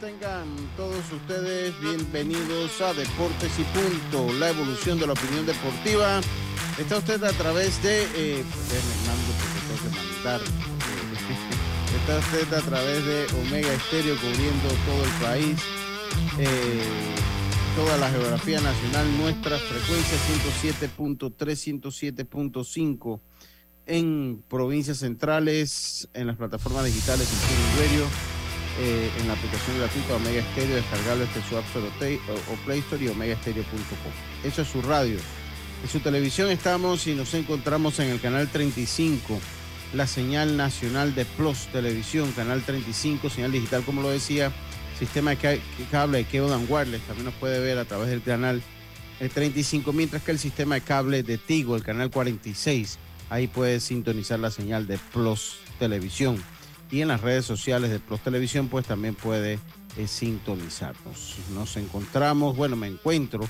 tengan todos ustedes bienvenidos a Deportes y Punto, la evolución de la opinión deportiva. Está usted a través de, eh, mandar. Eh, está usted a través de Omega Estéreo cubriendo todo el país, eh, toda la geografía nacional, nuestra frecuencia 107.3, 107.5 en provincias centrales, en las plataformas digitales y Radio eh, en la aplicación gratuita Omega Stereo, descargable desde su App Store o, Play Store y omegastereo.com. Eso es su radio. En su televisión estamos y nos encontramos en el canal 35, la señal nacional de Plus Televisión, canal 35, señal digital, como lo decía, sistema de cable de Cable Wireless, también nos puede ver a través del canal 35, mientras que el sistema de cable de Tigo, el canal 46, ahí puede sintonizar la señal de Plus Televisión y en las redes sociales de Plus Televisión, pues también puede eh, sintonizarnos. Nos encontramos, bueno, me encuentro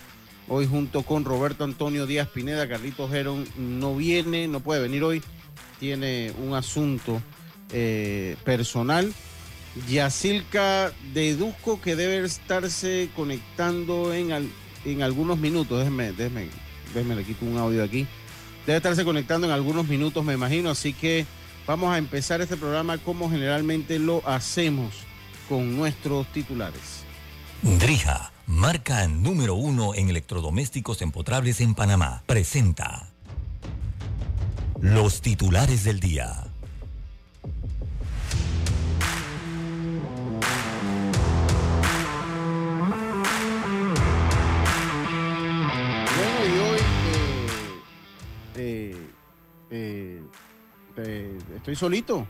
hoy junto con Roberto Antonio Díaz Pineda. Carlitos Gerón no viene, no puede venir hoy, tiene un asunto eh, personal. Yacilca deduzco que debe estarse conectando en, en algunos minutos. Déjeme, déjeme, déjeme, le quito un audio aquí. Debe estarse conectando en algunos minutos, me imagino, así que Vamos a empezar este programa como generalmente lo hacemos con nuestros titulares. Drija, marca número uno en electrodomésticos empotrables en Panamá, presenta los titulares del día. Bueno, y hoy eh, eh, eh este, estoy solito.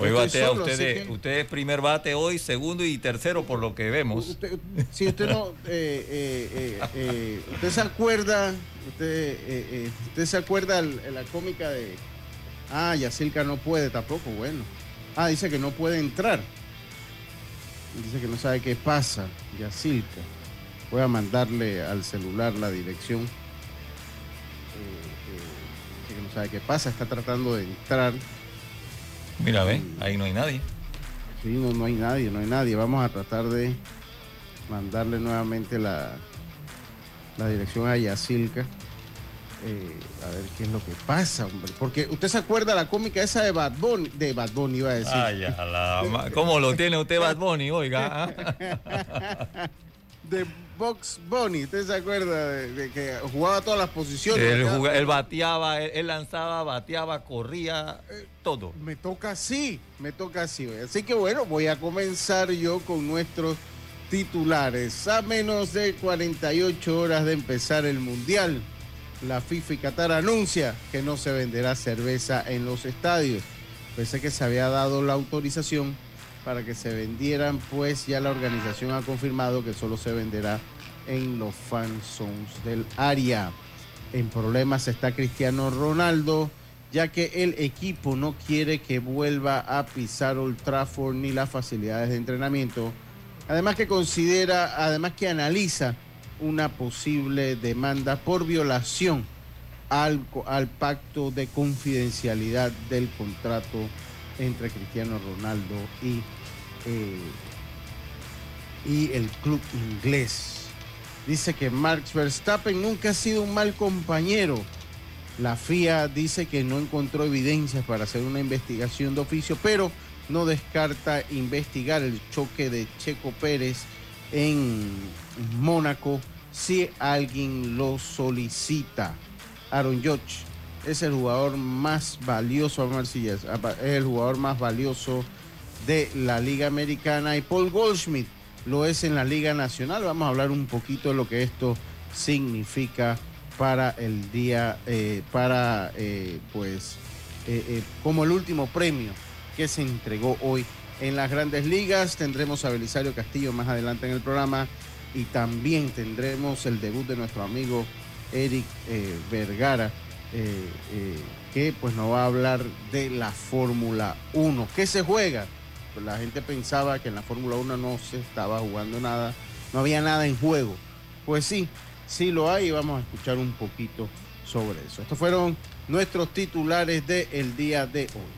Hoy batea, usted, usted es primer bate hoy, segundo y tercero por lo que vemos. si usted no, eh, eh, eh, usted se acuerda, usted, usted se acuerda la cómica de, ah, Yacilca no puede tampoco, bueno. Ah, dice que no puede entrar. Dice que no sabe qué pasa, Yacilca. Voy a mandarle al celular la dirección sabe qué pasa, está tratando de entrar. Mira, ve, ahí no hay nadie. Sí, no, no hay nadie, no hay nadie. Vamos a tratar de mandarle nuevamente la, la dirección a Yacilca. Eh, a ver qué es lo que pasa, hombre. Porque usted se acuerda la cómica esa de Bad Bunny, de Bad Bunny iba a decir. Ay, ¿Cómo lo tiene usted Bad Bunny, oiga? ¿ah? de Box Bunny. ¿Usted se acuerda de, que jugaba todas las posiciones? Él, bateaba, él, lanzaba, bateaba, corría, eh, todo. Me toca así, me toca así. Así que bueno, voy a comenzar yo con nuestros titulares. A menos de 48 horas de empezar el Mundial, la FIFA y Qatar anuncia que no se venderá cerveza en los estadios. Pensé que se había dado la autorización para que se vendieran, pues ya la organización ha confirmado que solo se venderá en los fan zones del área. En problemas está Cristiano Ronaldo, ya que el equipo no quiere que vuelva a pisar Old Trafford ni las facilidades de entrenamiento. Además que considera, además que analiza una posible demanda por violación al pacto de confidencialidad del contrato entre Cristiano Ronaldo y y el club inglés. Dice que Max Verstappen nunca ha sido un mal compañero. La FIA dice que no encontró evidencias para hacer una investigación de oficio, pero no descarta investigar el choque de Checo Pérez en Mónaco si alguien lo solicita. Aaron Judge es el jugador más valioso, es el jugador más valioso de la Liga Americana y Paul Goldschmidt lo es en la Liga Nacional. Vamos a hablar un poquito de lo que esto significa para el día, eh, para eh, pues eh, como el último premio que se entregó hoy en las grandes ligas. Tendremos a Belisario Castillo más adelante en el programa y también tendremos el debut de nuestro amigo Eric Vergara. que pues nos va a hablar de la Fórmula 1. ¿Qué se juega? Pues, la gente pensaba que en la Fórmula 1 no se estaba jugando nada, no había nada en juego. Pues sí, sí lo hay y vamos a escuchar un poquito sobre eso. Estos fueron nuestros titulares del día de hoy.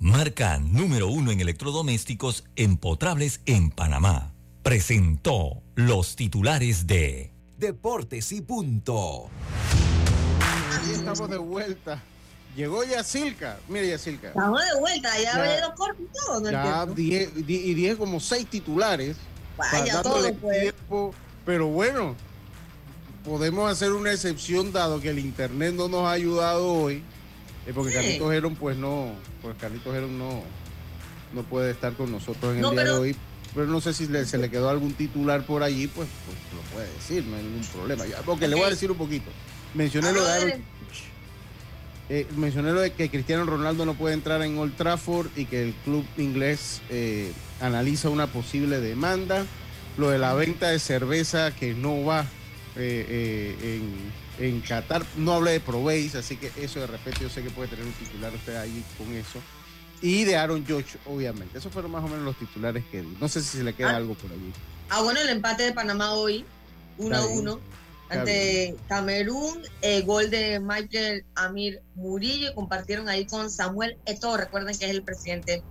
marca número uno en electrodomésticos empotrables en Panamá. Presentó los titulares de Deportes y Punto. Aquí estamos de vuelta. Llegó Yacilca. Mira, Yacilca. Estamos de vuelta, ya, cortos y todo. ¿no ya diez, y dije como seis titulares. Vaya, todo, pues. tiempo, pero bueno, podemos hacer una excepción dado que el internet no nos ha ayudado hoy porque Carlitos Heron, pues no, pues Carlitos Heron no, no puede estar con nosotros en el día de hoy. Pero no sé si se le quedó algún titular por allí, pues, pues lo puede decir, no hay ningún problema. Ya, porque le voy a decir un poquito. Mencioné lo de eh, mencioné lo de que Cristiano Ronaldo no puede entrar en Old Trafford y que el club inglés eh, analiza una posible demanda. Lo de la venta de cerveza que no va eh, en en Qatar. No hablé de Proveis, así que eso de repente yo sé que puede tener un titular usted ahí con eso. Y de Aaron George, obviamente. Esos fueron más o menos los titulares que di. No sé si se le queda ah. algo por allí. Ah, bueno, el empate de Panamá hoy, 1 a 1, ante Camerún, eh, gol de Michael Amir Murillo, compartieron ahí con Samuel Eto, recuerden que es el presidente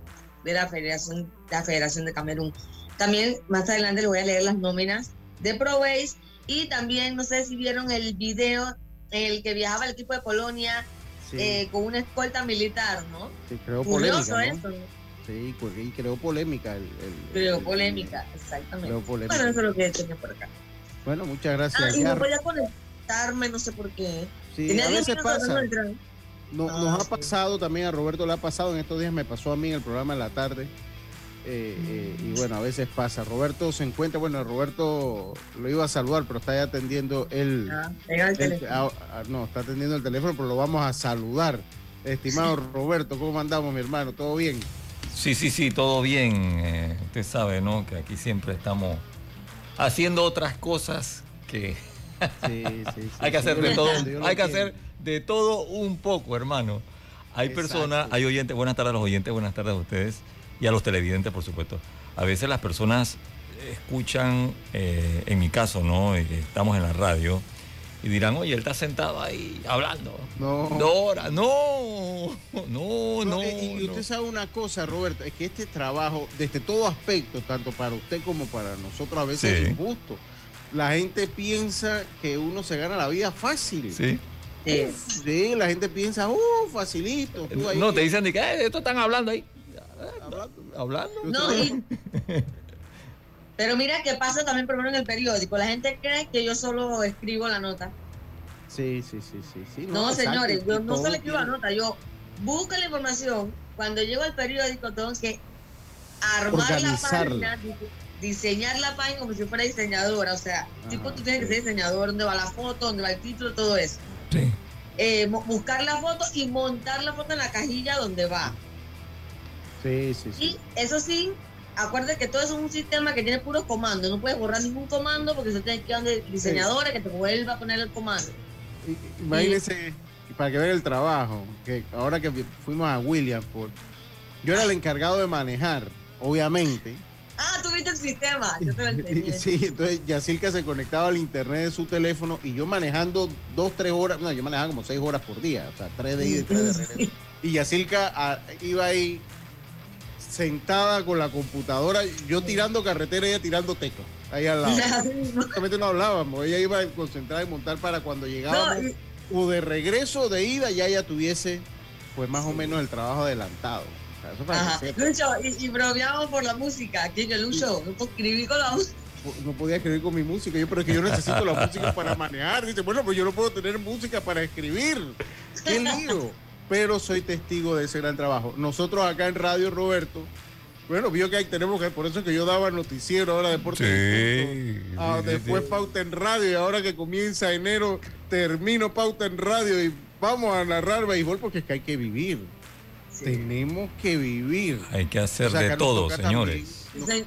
de la Federación, la Federación de Camerún. También más adelante les voy a leer las nóminas de Proveis y también, no sé si vieron el video en el que viajaba el equipo de Polonia eh, con una escolta militar, ¿no? Sí, creó polémica. Eso. Sí, y creó polémica. El, creó polémica, exactamente. Creó polémica. Bueno, eso es lo que tenía por acá. Bueno, muchas gracias. Ah, y no podía conectarme, no sé por qué. Sí, tenía a veces pasa. No, nos ha pasado también, a Roberto le ha pasado, en estos días me pasó a mí en el programa de la tarde eh, eh, y bueno, a veces pasa. Roberto se encuentra, bueno, Roberto lo iba a saludar, pero está atendiendo el, ah, ah, ah, no, está atendiendo el teléfono, pero lo vamos a saludar. Estimado Roberto, ¿cómo andamos, mi hermano? ¿Todo bien? Sí, sí, sí, todo bien. Eh, usted sabe, ¿no? Que aquí siempre estamos haciendo otras cosas que hay que hacer de todo, hay que hacer de todo un poco, hermano. Hay personas, hay oyentes, buenas tardes a los oyentes, buenas tardes a ustedes y a los televidentes, por supuesto. A veces las personas escuchan, eh, en mi caso, ¿no? Estamos en la radio y dirán, oye, él está sentado ahí hablando. No. Dos No, no, no. y usted sabe una cosa, Roberto, es que este trabajo, desde todo aspecto, tanto para usted como para nosotros, a veces es injusto. La gente piensa que uno se gana la vida fácil. Sí. Sí, la gente piensa, uh, facilito. no, te dicen de que eh, esto están hablando ahí hablando. No, pero mira que pasa también por en el periódico. La gente cree que yo solo escribo la nota. Sí, sí, sí, sí. no, señores, yo no solo escribo la nota, yo busco la información. Cuando llego al periódico tengo que armar la página, diseñar la página como si fuera diseñadora. O sea, tipo tú tienes que ser diseñador, dónde va la foto, dónde va el título, todo eso. Sí. Eh, buscar la foto y montar la foto en la cajilla donde va. Sí, sí, sí. Y eso sí, acuérdate que todo es un sistema que tiene puros comandos. No puedes borrar ningún comando porque se tiene que ir donde diseñadora que te vuelva a poner el comando. Imagínese, para que vean el trabajo, que ahora que fuimos a Williamsport, yo era el encargado de manejar, obviamente. Ah, tuviste el sistema, yo te lo Sí, entonces Yacirca se conectaba al internet de su teléfono y yo manejando dos, tres horas, no, yo manejaba como seis horas por día, o sea, tres de ida y tres de regreso. Y Yacirca ah, iba ahí sentada con la computadora, yo tirando carretera, ella tirando tecla, ahí al lado. Justamente no hablábamos, ella iba a concentrar y montar para cuando llegábamos, o de regreso de ida, ya ella tuviese, pues más o menos el trabajo adelantado. Lucho, y, y bromeamos por la música, aquí en Lucho, no escribí con la música no podía escribir con mi música. Yo, pero es que yo necesito la música para manejar. Dice, bueno, pues yo no puedo tener música para escribir. ¡Qué lío! Pero soy testigo de ese gran trabajo. Nosotros acá en Radio Roberto, bueno, vio que ahí tenemos que, por eso que yo daba noticiero ahora Deportes. Sí, ah, después Pauta en Radio y ahora que comienza enero termino Pauta en Radio y vamos a narrar béisbol porque es que hay que vivir. Tenemos que vivir. Hay que hacer de todo, señores. Sí,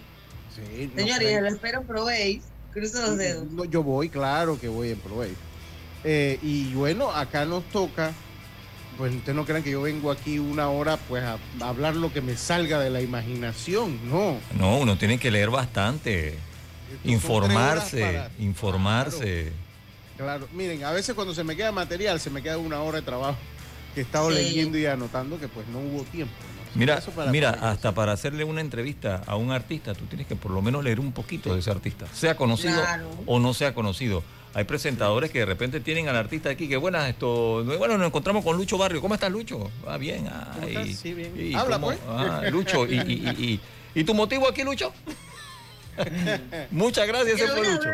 Señores, lo espero probéis. Cruzo los dedos. yo voy, claro que voy en probéis. Eh, y bueno, acá nos toca, pues ustedes no crean que yo vengo aquí una hora pues a, hablar lo que me salga de la imaginación, no. No, uno tiene que leer bastante, informarse, informarse. Claro. miren, a veces cuando se me queda material, se me queda una hora de trabajo que he estado leyendo y anotando que pues no hubo tiempo. Mira, mira, hasta para hacerle una entrevista a un artista, tú tienes que por lo menos leer un poquito de ese artista, sea conocido o no sea conocido. Hay presentadores que de repente tienen al artista aquí, que buenas, esto, bueno, nos encontramos con Lucho Barrio. ¿Cómo estás, Lucho? Ah, bien. sí, bien. Habla, pues. Ah, Lucho, y, y, y, tu motivo aquí, Lucho? Muchas gracias, ese fue Lucho.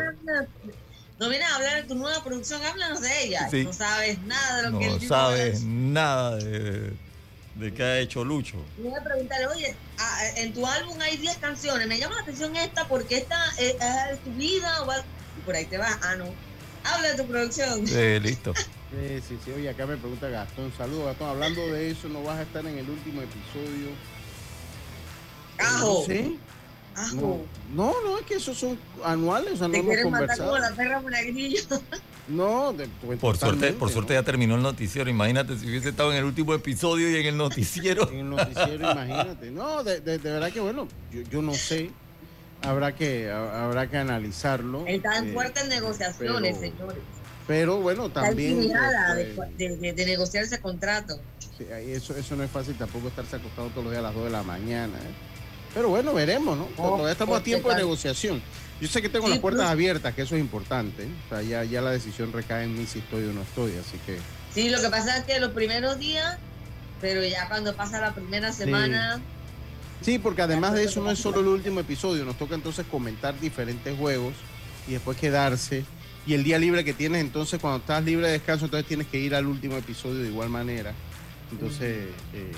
No vienes a hablar de tu nueva producción, háblanos de ella. No sabes nada de lo que No sabes nada de de qué ha hecho Lucho. Voy a preguntarle, oye, en tu álbum hay 10 canciones, me llama la atención esta porque esta es, tu vida o y por ahí te vas, ah, no. Habla de tu producción. Sí, listo. sí, sí, sí, oye, acá me pregunta Gastón, saludos Gastón, hablando de eso, ¿no vas a estar en el último episodio? Ajo. ¿Sí? No, no, es que esos son anuales, o sea, no hemos conversado. Matar como la perra no, por suerte, por suerte ya terminó el noticiero. Imagínate si hubiese estado en el último episodio y en el noticiero. en el noticiero, imagínate. No, de, verdad que bueno, yo, no sé. Habrá que, habrá que analizarlo. Están eh, fuertes negociaciones, señores. Pero bueno, también. Este, de, de, negociar ese contrato. Eso, eso no es fácil tampoco estarse acostado todos los días a las 2 de la mañana. ¿eh? Pero bueno, veremos, ¿no? Todavía estamos a tiempo de negociación. Yo sé que tengo las puertas pues. abiertas, que eso es importante. O sea, ya, ya la decisión recae en mí si estoy o no estoy, así que... Sí, lo que pasa es que los primeros días, pero ya cuando pasa la primera semana... Sí, porque además de eso no es solo el último episodio, nos toca entonces comentar diferentes juegos y después quedarse. Y el día libre que tienes, entonces cuando estás libre de descanso, entonces tienes que ir al último episodio de igual manera. Entonces, eh,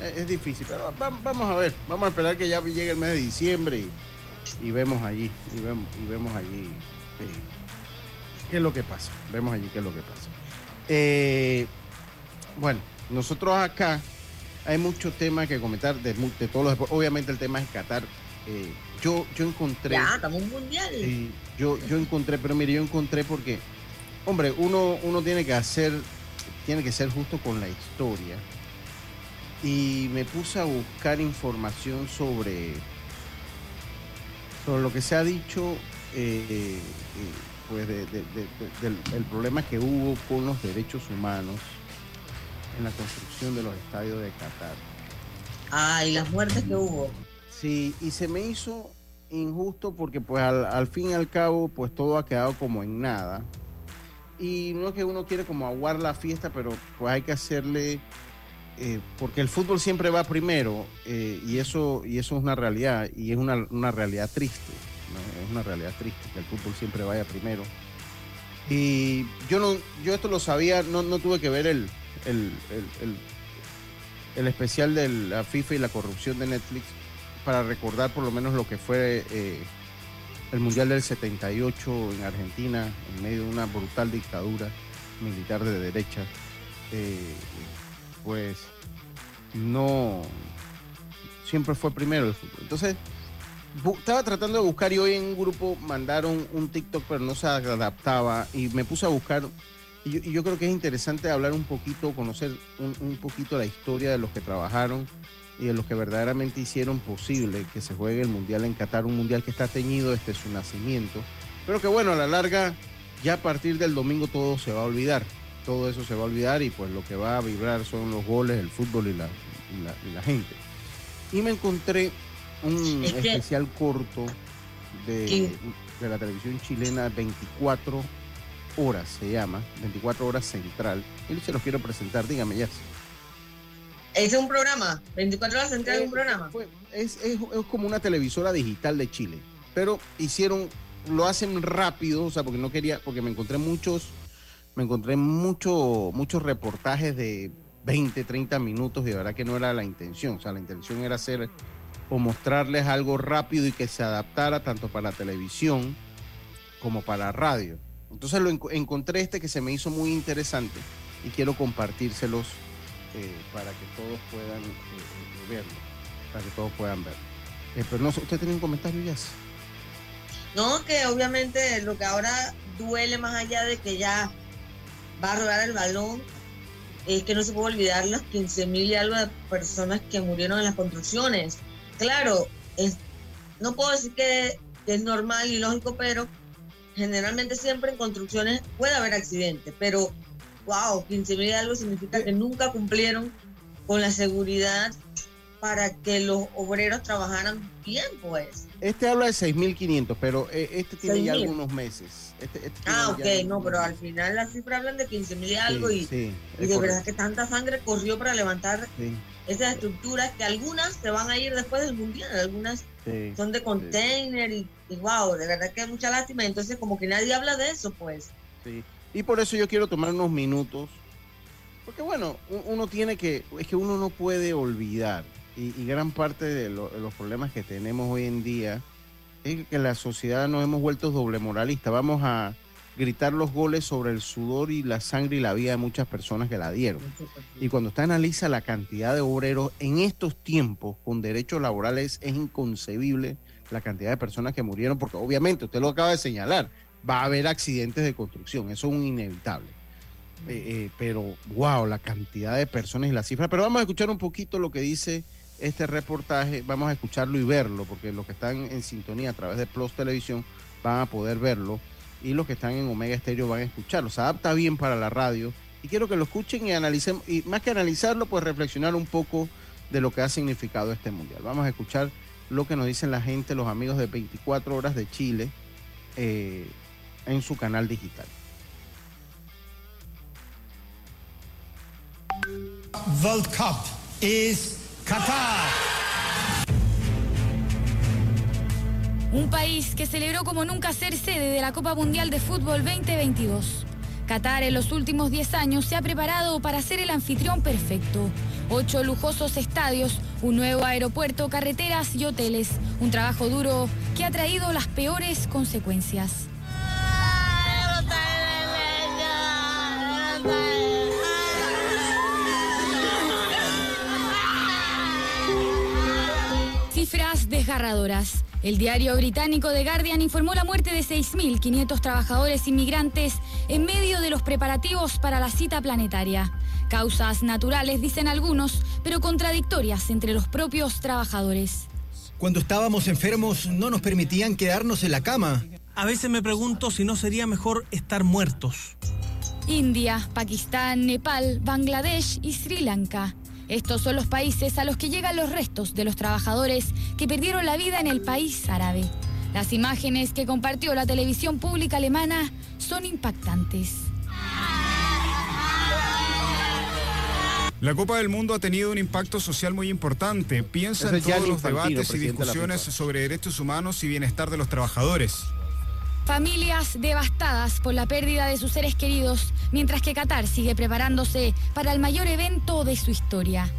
eh, es difícil, pero vamos a ver, vamos a esperar que ya llegue el mes de diciembre y, vemos allí, y vemos, y vemos allí eh, qué es lo que pasa, vemos allí qué es lo que pasa. Eh, bueno, nosotros acá hay mucho tema que comentar de, todos los deportes, obviamente el tema es Qatar. Eh, yo, yo encontré... Ya, estamos mundial. yo, yo encontré, pero mire, yo encontré porque, hombre, uno, uno tiene que hacer, tiene que ser justo con la historia y me puse a buscar información sobre, sobre lo que se ha dicho eh, eh, pues del problema que hubo con los derechos humanos en la construcción de los estadios de Qatar. Ah, y las muertes que hubo. Sí, y se me hizo injusto porque pues al, al fin y al cabo pues todo ha quedado como en nada. Y no es que uno quiere como aguar la fiesta, pero pues hay que hacerle eh, porque el fútbol siempre va primero eh, y, eso, y eso es una realidad y es una, una realidad triste, es una realidad triste que el fútbol siempre vaya primero. Y yo no, yo esto lo sabía, no, no tuve que ver el, el, el, especial de la FIFA y la corrupción de Netflix para recordar por lo menos lo que fue eh, el Mundial del 78 en Argentina, en medio de una brutal dictadura militar de derecha pues no siempre fue primero el fútbol. Entonces, estaba tratando de buscar y hoy en un grupo mandaron un TikTok, pero no se adaptaba y me puse a buscar. Y yo, creo que es interesante hablar un poquito, conocer un, poquito la historia de los que trabajaron y de los que verdaderamente hicieron posible que se juegue el Mundial en Qatar, un Mundial que está teñido desde su nacimiento, pero que bueno, a la larga, ya a partir del domingo todo se va a olvidar todo eso se va a olvidar y pues lo que va a vibrar son los goles, el fútbol y la, la, gente. Y me encontré un especial corto de, de, la televisión chilena 24 horas, se llama, 24 horas central. Y se los quiero presentar, dígame ya. ¿Es un programa? ¿24 horas central es un programa? es, es, es como una televisora digital de Chile, pero hicieron, lo hacen rápido, o sea, porque no quería, porque me encontré muchos me encontré mucho, muchos reportajes de 20, 30 minutos y de verdad que no era la intención. O sea, la intención era hacer o mostrarles algo rápido y que se adaptara tanto para televisión como para radio. Entonces lo encontré este que se me hizo muy interesante y quiero compartírselos eh, para que todos puedan eh, verlo, para que todos puedan verlo. Eh, pero no, ¿usted tiene un comentario, ya? No, que obviamente lo que ahora duele más allá de que ya va a rodar el balón es que no se puede olvidar las 15 mil y algo de personas que murieron en las construcciones. Claro, no puedo decir que, es normal y lógico, pero generalmente siempre en construcciones puede haber accidentes, pero wow, 15 mil algo significa que nunca cumplieron con la seguridad para que los obreros trabajaran bien, pues. Este habla de 6.500, pero eh, este tiene ya algunos meses. Este, este ah, ok, no, pero al final las cifras hablan de 15.000 y algo y, de verdad que tanta sangre corrió para levantar esas estructuras que algunas se van a ir después del mundial, algunas son de container y, y, wow, de verdad que es mucha lástima. Entonces como que nadie habla de eso, pues. Sí, y por eso yo quiero tomar unos minutos, porque bueno, uno tiene que, es que uno no puede olvidar y, gran parte de, los problemas que tenemos hoy en día es que la sociedad nos hemos vuelto doble moralista. Vamos a gritar los goles sobre el sudor y la sangre y la vida de muchas personas que la dieron. Y cuando usted analiza la cantidad de obreros en estos tiempos con derechos laborales, es inconcebible la cantidad de personas que murieron, porque obviamente usted lo acaba de señalar, va a haber accidentes de construcción, eso es un inevitable. Eh, eh, pero wow, la cantidad de personas y la cifra. Pero vamos a escuchar un poquito lo que dice este reportaje, vamos a escucharlo y verlo, porque los que están en sintonía a través de Plus Televisión van a poder verlo y los que están en Omega Estéreo van a escucharlo. Se adapta bien para la radio y quiero que lo escuchen y analicen, y más que analizarlo, pues reflexionar un poco de lo que ha significado este mundial. Vamos a escuchar lo que nos dicen la gente, los amigos de 24 horas de Chile eh, en su canal digital. World Cup is Qatar. Un país que celebró como nunca ser sede de la Copa Mundial de Fútbol 2022. Qatar en los últimos 10 años se ha preparado para ser el anfitrión perfecto. Ocho lujosos estadios, un nuevo aeropuerto, carreteras y hoteles. Un trabajo duro que ha traído las peores consecuencias. Cifras desgarradoras. El diario británico The Guardian informó la muerte de 6.500 trabajadores inmigrantes en medio de los preparativos para la cita planetaria. Causas naturales, dicen algunos, pero contradictorias entre los propios trabajadores. Cuando estábamos enfermos no nos permitían quedarnos en la cama. A veces me pregunto si no sería mejor estar muertos. India, Pakistán, Nepal, Bangladesh y Sri Lanka. Estos son los países a los que llegan los restos de los trabajadores que perdieron la vida en el país árabe. Las imágenes que compartió la televisión pública alemana son impactantes. La Copa del Mundo ha tenido un impacto social muy importante. Piensa en todos los debates y discusiones sobre derechos humanos y bienestar de los trabajadores. Familias devastadas por la pérdida de sus seres queridos, mientras que Qatar sigue preparándose para el mayor evento de su historia.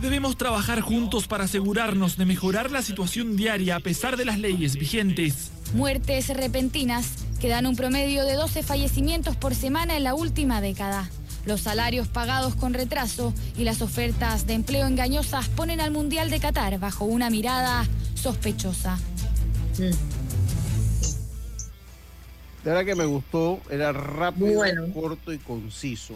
Debemos trabajar juntos para asegurarnos de mejorar la situación diaria a pesar de las leyes vigentes. Muertes repentinas que dan un promedio de 12 fallecimientos por semana en la última década. Los salarios pagados con retraso y las ofertas de empleo engañosas ponen al Mundial de Qatar bajo una mirada sospechosa. De verdad que me gustó, era rápido, corto y conciso.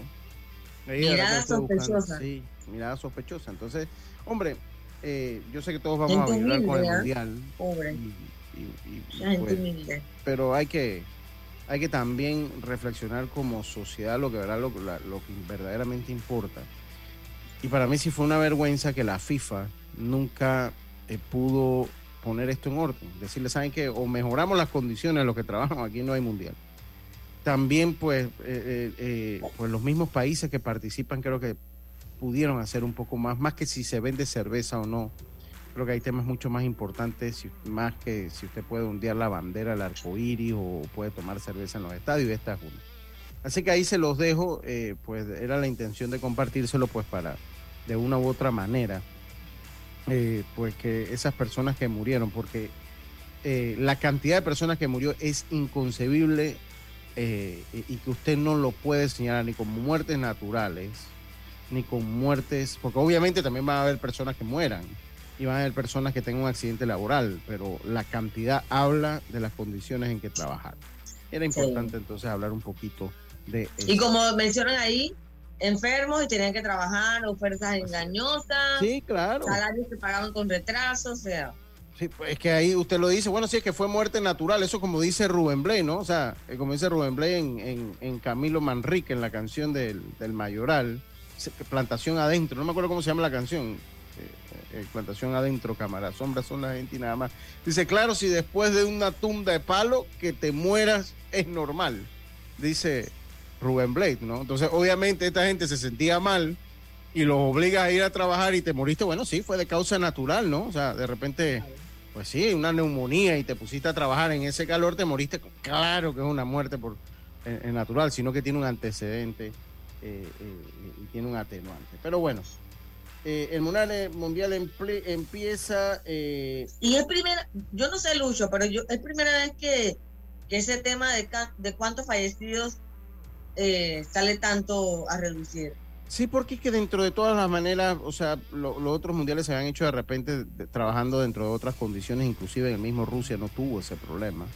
mirada sospechosa. sí, mirada sospechosa. Entonces, hombre, eh, yo sé que todos vamos a vibrar con el mundial. Pobre. Pues, pero hay que, hay que también reflexionar como sociedad lo que, lo, lo que verdaderamente importa. Y para mí sí fue una vergüenza que la FIFA nunca eh, pudo poner esto en orden. Decirle, ¿saben que O mejoramos las condiciones en las que trabajamos, aquí no hay mundial. También, pues, eh, eh, eh, pues los mismos países que participan creo que pudieron hacer un poco más, más que si se vende cerveza o no. Creo que hay temas mucho más importantes, más que si usted puede ondear la bandera, el arco iris o puede tomar cerveza en los estadios esta es una. Así que ahí se los dejo, pues era la intención de compartírselo, pues para de una u otra manera eh, pues que esas personas que murieron, porque eh, la cantidad de personas que murió es inconcebible eh, y que usted no lo puede señalar ni como muertes naturales, ni con muertes, porque obviamente también va a haber personas que mueran, y van a haber personas que tengan un accidente laboral, pero la cantidad habla de las condiciones en que trabajar. Era importante entonces hablar un poquito de eso. Y como mencionan ahí, enfermos y tenían que trabajar, ofertas engañosas. Sí, claro. Salarios que pagaban con retraso, o sea. Sí, pues es que ahí usted lo dice, bueno, sí, es que fue muerte natural, eso como dice Rubén Blay, ¿no? O sea, eh, como dice Rubén Blay en, en, Camilo Manrique, en la canción del, del, Mayoral, Plantación Adentro, no me acuerdo cómo se llama la canción, eh, eh, Plantación Adentro, cámara, sombras son la gente y nada más. Dice, claro, si después de una tunda de palo que te mueras es normal, dice Rubén Blade, ¿no? Entonces, obviamente, esta gente se sentía mal y los obliga a ir a trabajar y te moriste. Bueno, sí, fue de causa natural, ¿no? O sea, de repente, pues sí, una neumonía y te pusiste a trabajar en ese calor, te moriste. Claro que es una muerte por natural, sino que tiene un antecedente eh, eh, y tiene un atenuante. Pero bueno, eh, el mundial, mundial empieza. Y es primera, yo no sé, Lucho, pero yo es primera vez que, que ese tema de, de cuántos fallecidos eh, sale tanto a reducir. Sí, porque es que dentro de todas las maneras, o sea, los otros mundiales se han hecho de repente trabajando dentro de otras condiciones, inclusive el mismo Rusia no tuvo ese problema.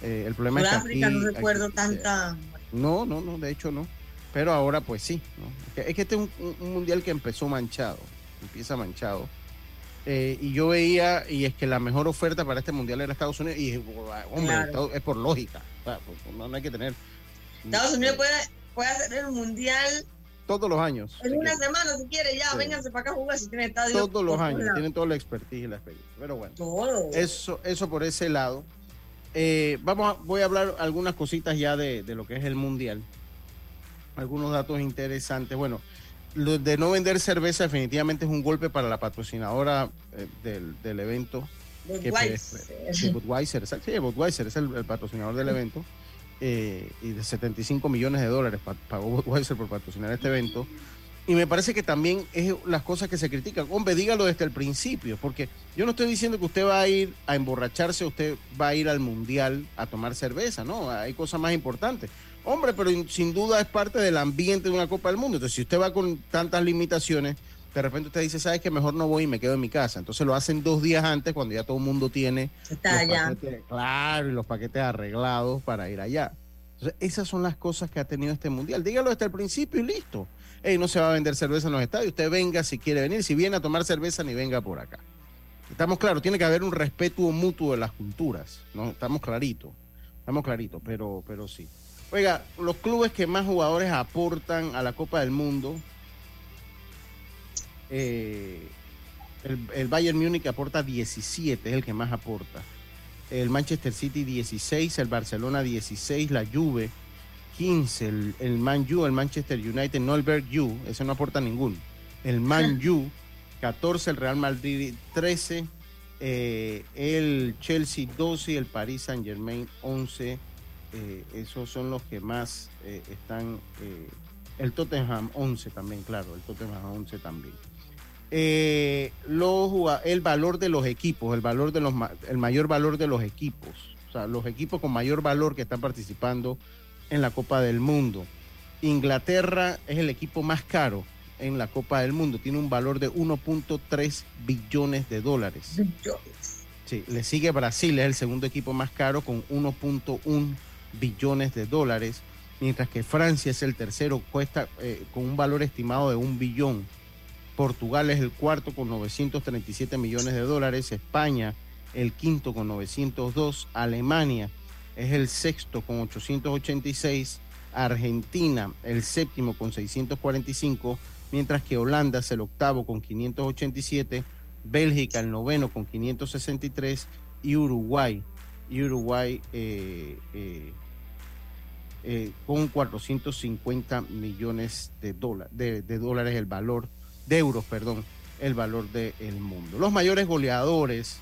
Eh, el problema es que no recuerdo tanta. No, no, no, de hecho no. Pero ahora pues sí. Es, que, este es un, mundial que empezó manchado, empieza manchado. Eh, y yo veía, y es que la mejor oferta para este mundial era Estados Unidos, y hombre, es por lógica. Pues, no hay que tener Estados Unidos puede, puede hacer el mundial todos los años. En una semana, si quiere, ya, vénganse para acá a jugar si tienen estadio. Todos los años, tienen toda la expertise y la experiencia. Pero bueno, Eso, eso por ese lado. Eh, vamos voy a hablar algunas cositas ya de, lo que es el mundial. Algunos datos interesantes. Bueno, lo de no vender cerveza definitivamente es un golpe para la patrocinadora eh, del, evento. Budweiser. sí, Budweiser, sí, Budweiser es el patrocinador del evento. Eh, y de 75 millones de dólares pagó Budweiser por patrocinar este evento. Y me parece que también es las cosas que se critican. Hombre, dígalo desde el principio, porque yo no estoy diciendo que usted va a ir a emborracharse, usted va a ir al mundial a tomar cerveza, no, hay cosas más importantes. Hombre, pero sin duda es parte del ambiente de una Copa del Mundo. Entonces, si usted va con tantas limitaciones, de repente usted dice, ¿sabes que Mejor no voy y me quedo en mi casa. Entonces lo hacen dos días antes cuando ya todo el mundo tiene... Está allá. claro, y los paquetes arreglados para ir allá. Entonces, esas son las cosas que ha tenido este mundial. Dígalo desde el principio y listo. Ey, no se va a vender cerveza en los estadios. Usted venga si quiere venir. Si viene a tomar cerveza, ni venga por acá. Estamos claros, tiene que haber un respeto mutuo de las culturas. ¿no? Estamos claritos. Estamos claritos, pero, pero sí. Oiga, los clubes que más jugadores aportan a la Copa del Mundo eh, el, Bayern Múnich aporta 17, es el que más aporta. El Manchester City 16, el Barcelona 16, la Juve 15, el, Man U, el Manchester United, no el Berg U, ese no aporta ninguno. El Man U 14, el Real Madrid 13, eh, el Chelsea 12 y el Paris Saint Germain 11. Eh, esos son los que más están. el Tottenham 11 también, claro, el Tottenham 11 también eh, el valor de los equipos, el, valor de los, el mayor valor de los equipos, o sea, los equipos con mayor valor que están participando en la Copa del Mundo. Inglaterra es el equipo más caro en la Copa del Mundo, tiene un valor de 1.3 billones de dólares. Sí, le sigue Brasil, es el segundo equipo más caro con 1.1 billones de dólares, mientras que Francia es el tercero, cuesta eh, con un valor estimado de un billón Portugal es el cuarto con 937 millones de dólares, España el quinto con 902, Alemania es el sexto con 886, Argentina el séptimo con 645, mientras que Holanda es el octavo con 587, Bélgica el noveno con 563 y Uruguay, Uruguay eh, eh, eh, con 450 millones de, dólares, de dólares el valor de euros, perdón, el valor del mundo. Los mayores goleadores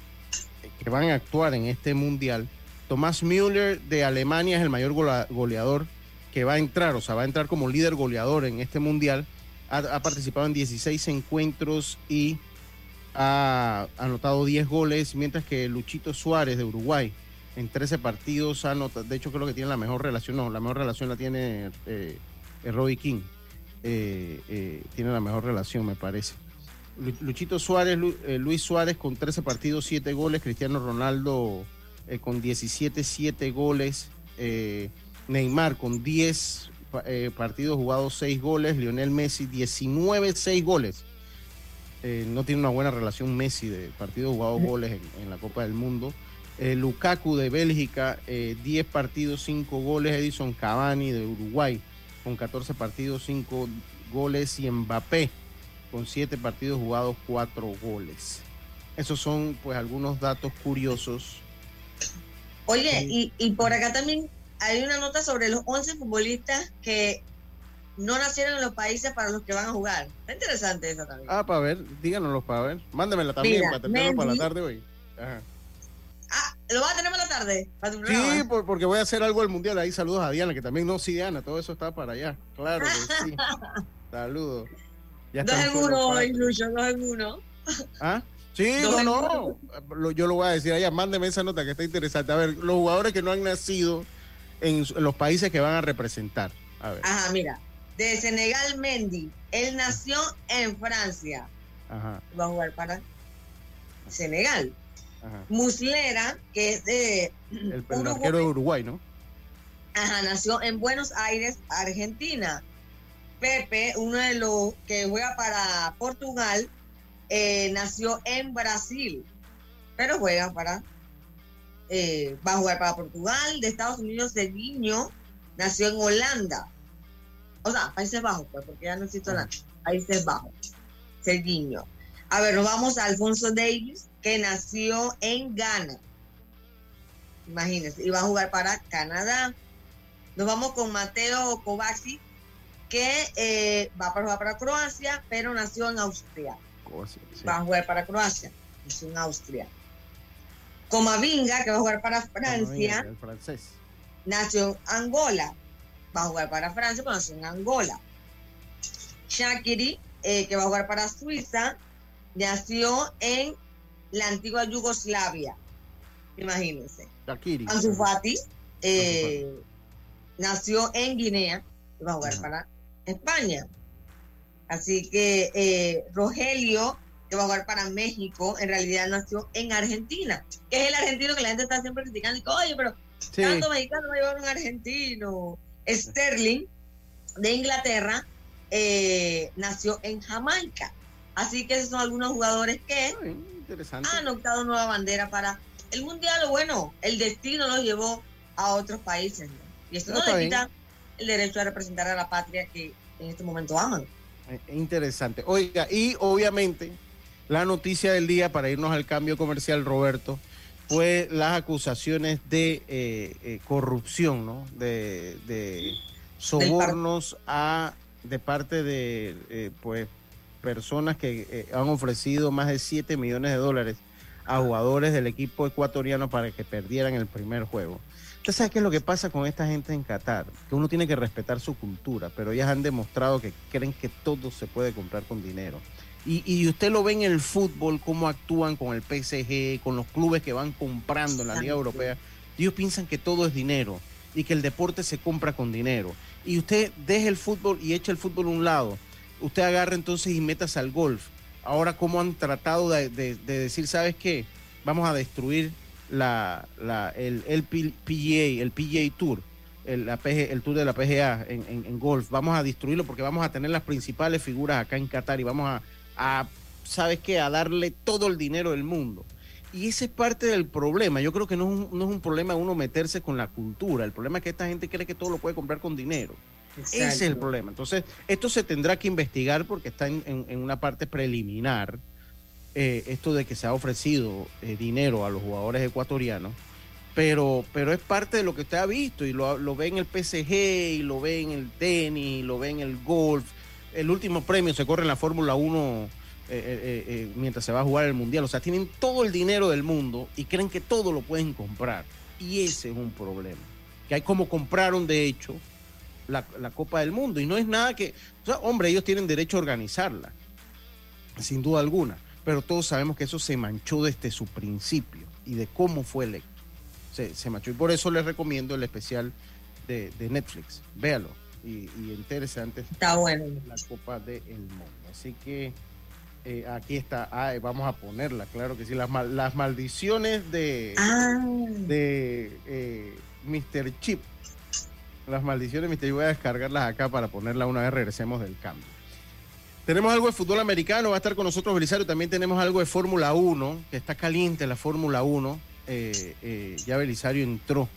que van a actuar en este mundial, Tomás Müller de Alemania es el mayor goleador que va a entrar, o sea, va a entrar como líder goleador en este mundial. Ha, participado en 16 encuentros y ha anotado 10 goles, mientras que Luchito Suárez de Uruguay en 13 partidos ha anotado, de hecho creo que tiene la mejor relación, no, la mejor relación la tiene eh, Robbie King eh, eh, tiene la mejor relación, me parece. Luchito Suárez, eh, Luis Suárez con 13 partidos, 7 goles, Cristiano Ronaldo eh, con 17, 7 goles, Neymar con 10 partidos jugados, 6 goles, Lionel Messi 19, 6 goles. no tiene una buena relación Messi de partidos jugados, goles en, la Copa del Mundo. Lukaku de Bélgica, 10 partidos, 5 goles, Edison Cavani de Uruguay con 14 partidos, 5 goles y Mbappé con 7 partidos jugados, 4 goles. Esos son pues algunos datos curiosos. Oye, y, y por acá también hay una nota sobre los 11 futbolistas que no nacieron en los países para los que van a jugar. Está interesante eso también. Ah, para ver, díganoslo para ver. Mándamela también para tenerlo para la tarde hoy. Ajá. ¿Lo vas a tener para la tarde? sí, porque voy a hacer algo del mundial. Ahí saludos a Diana, que también no, sí, Diana, todo eso está para allá. Claro que sí. saludos. dos en uno, incluso, dos en uno. ¿Ah? Sí, no, no. Yo lo voy a decir allá, mándeme esa nota que está interesante. A ver, los jugadores que no han nacido en los países que van a representar. A ver. Ajá, mira. De Senegal, Mendy. Él nació en Francia. Ajá. Va a jugar para Senegal. Muslera, que es de. El, arquero de Uruguay, ¿no? Ajá, nació en Buenos Aires, Argentina. Pepe, uno de los que juega para Portugal, eh, nació en Brasil, pero juega para. Eh, va a jugar para Portugal. De Estados Unidos, niño nació en Holanda. O sea, Países Bajos, pues, porque ya no existe Holanda. Países Bajos. Sergiño. A ver, nos vamos a Alfonso Davis, que nació en Ghana. Imagínense, y va a jugar para Canadá. Nos vamos con Mateo Kovacic, que eh, va a jugar para Croacia, pero nació en Austria. Va a jugar para Croacia, nació en Austria. Comavinga, que va a jugar para Francia. el francés. Nació en Angola. Va a jugar para Francia, pero nació en Angola. Shakiri, eh, que va a jugar para Suiza, nació en la antigua Yugoslavia. Imagínense. Ansu eh, nació en Guinea y va a jugar para España. Así que eh, Rogelio, que va a jugar para México, en realidad nació en Argentina, que es el argentino que la gente está siempre criticando. Y Oye, pero tanto mexicano va a llevar un argentino. Sterling, de Inglaterra, eh, nació en Jamaica. Así que esos son algunos jugadores que han optado nueva bandera para el mundial. Bueno, el destino los llevó a otros países. Y esto no, le quita el derecho a representar a la patria que en este momento aman. Eh, interesante. Oiga, y obviamente la noticia del día para irnos al cambio comercial, Roberto, fue las acusaciones de eh, eh, corrupción, ¿no? De, sobornos a de parte de pues personas que eh, han ofrecido más de 7 millones de dólares a jugadores del equipo ecuatoriano para que perdieran el primer juego. Usted sabe qué es lo que pasa con esta gente en Qatar, que uno tiene que respetar su cultura, pero ellas han demostrado que creen que todo se puede comprar con dinero. Y, y usted lo ve en el fútbol, cómo actúan con el PSG, con los clubes que van comprando en la Liga Europea. Ellos piensan que todo es dinero y que el deporte se compra con dinero. Y usted deje el fútbol y echa el fútbol a un lado usted agarra entonces y metas al golf. Ahora, ¿cómo han tratado de, decir, sabes qué? Vamos a destruir la, el, el PGA, el PGA Tour, el, la el Tour de la PGA en, golf. Vamos a destruirlo porque vamos a tener las principales figuras acá en Qatar y vamos a, ¿sabes qué? A darle todo el dinero del mundo. Y ese es parte del problema. Yo creo que no es, un, no es un problema uno meterse con la cultura. El problema es que esta gente cree que todo lo puede comprar con dinero. Ese es el problema. Entonces, esto se tendrá que investigar porque está en, una parte preliminar. Eh, esto de que se ha ofrecido eh, dinero a los jugadores ecuatorianos, pero, pero es parte de lo que usted ha visto y lo, lo ve en el PSG y lo ve en el tenis, y lo ve en el golf. El último premio se corre en la Fórmula 1 eh, mientras se va a jugar el Mundial. O sea, tienen todo el dinero del mundo y creen que todo lo pueden comprar. Y ese es un problema. Que hay como compraron, de hecho, la, Copa del Mundo. Y no es nada que, hombre, ellos tienen derecho a organizarla, sin duda alguna. Pero todos sabemos que eso se manchó desde su principio y de cómo fue electo. Se, se manchó. Y por eso les recomiendo el especial de, Netflix. Véalo. Y, interesante. Está bueno. La Copa del Mundo. Así que eh, aquí está, vamos a ponerla, claro que sí, las, las maldiciones de, ah. de eh, Mr. Chip. Las maldiciones. Chip, voy a descargarlas acá para ponerla una vez regresemos del cambio. Tenemos algo de fútbol americano, va a estar con nosotros Belisario. También tenemos algo de Fórmula 1, que está caliente la Fórmula 1. Eh, ya Belisario entró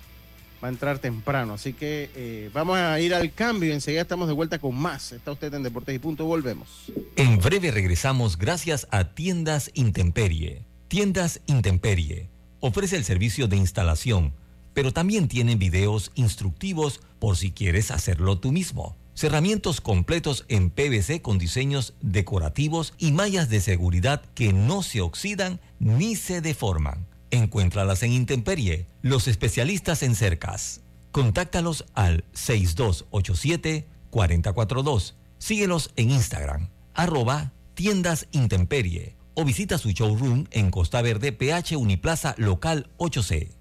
va a entrar temprano. Así que eh, vamos a ir al cambio enseguida estamos de vuelta con más. Está usted en Deportes y Punto, volvemos. En breve regresamos gracias a Tiendas Intemperie. Tiendas Intemperie ofrece el servicio de instalación, pero también tienen videos instructivos por si quieres hacerlo tú mismo. Cerramientos completos en PVC con diseños decorativos y mallas de seguridad que no se oxidan ni se deforman. Encuéntralas en Intemperie, los especialistas en cercas. Contáctalos al 6287-442. Síguelos en Instagram, arroba tiendas Intemperie o visita su showroom en Costa Verde, PH Uniplaza Local 8C.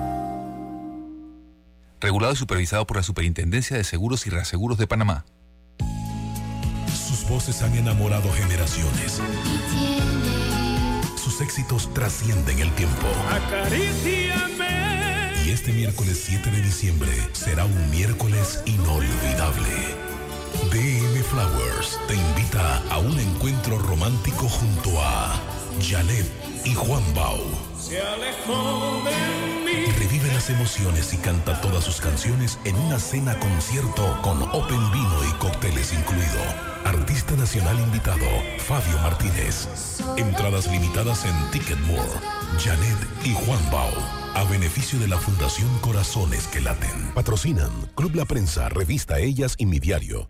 Regulado y supervisado por la Superintendencia de Seguros y Reaseguros de Panamá. Sus voces han enamorado generaciones. Sus éxitos trascienden el tiempo. Acaríciame este miércoles 7 de diciembre será un miércoles inolvidable. DM Flowers te invita a un encuentro romántico junto a Janet y Juan Bau. Se alejó de mí. Revive las emociones y canta todas sus canciones en una cena concierto con Open Vino y cócteles incluido. Artista nacional invitado, Fabio Martínez. Entradas limitadas en Ticketmore. Janet y Juan Bau a beneficio de la Fundación Corazones que Laten. Patrocinan Club La Prensa, Revista Ellas y Mi Diario.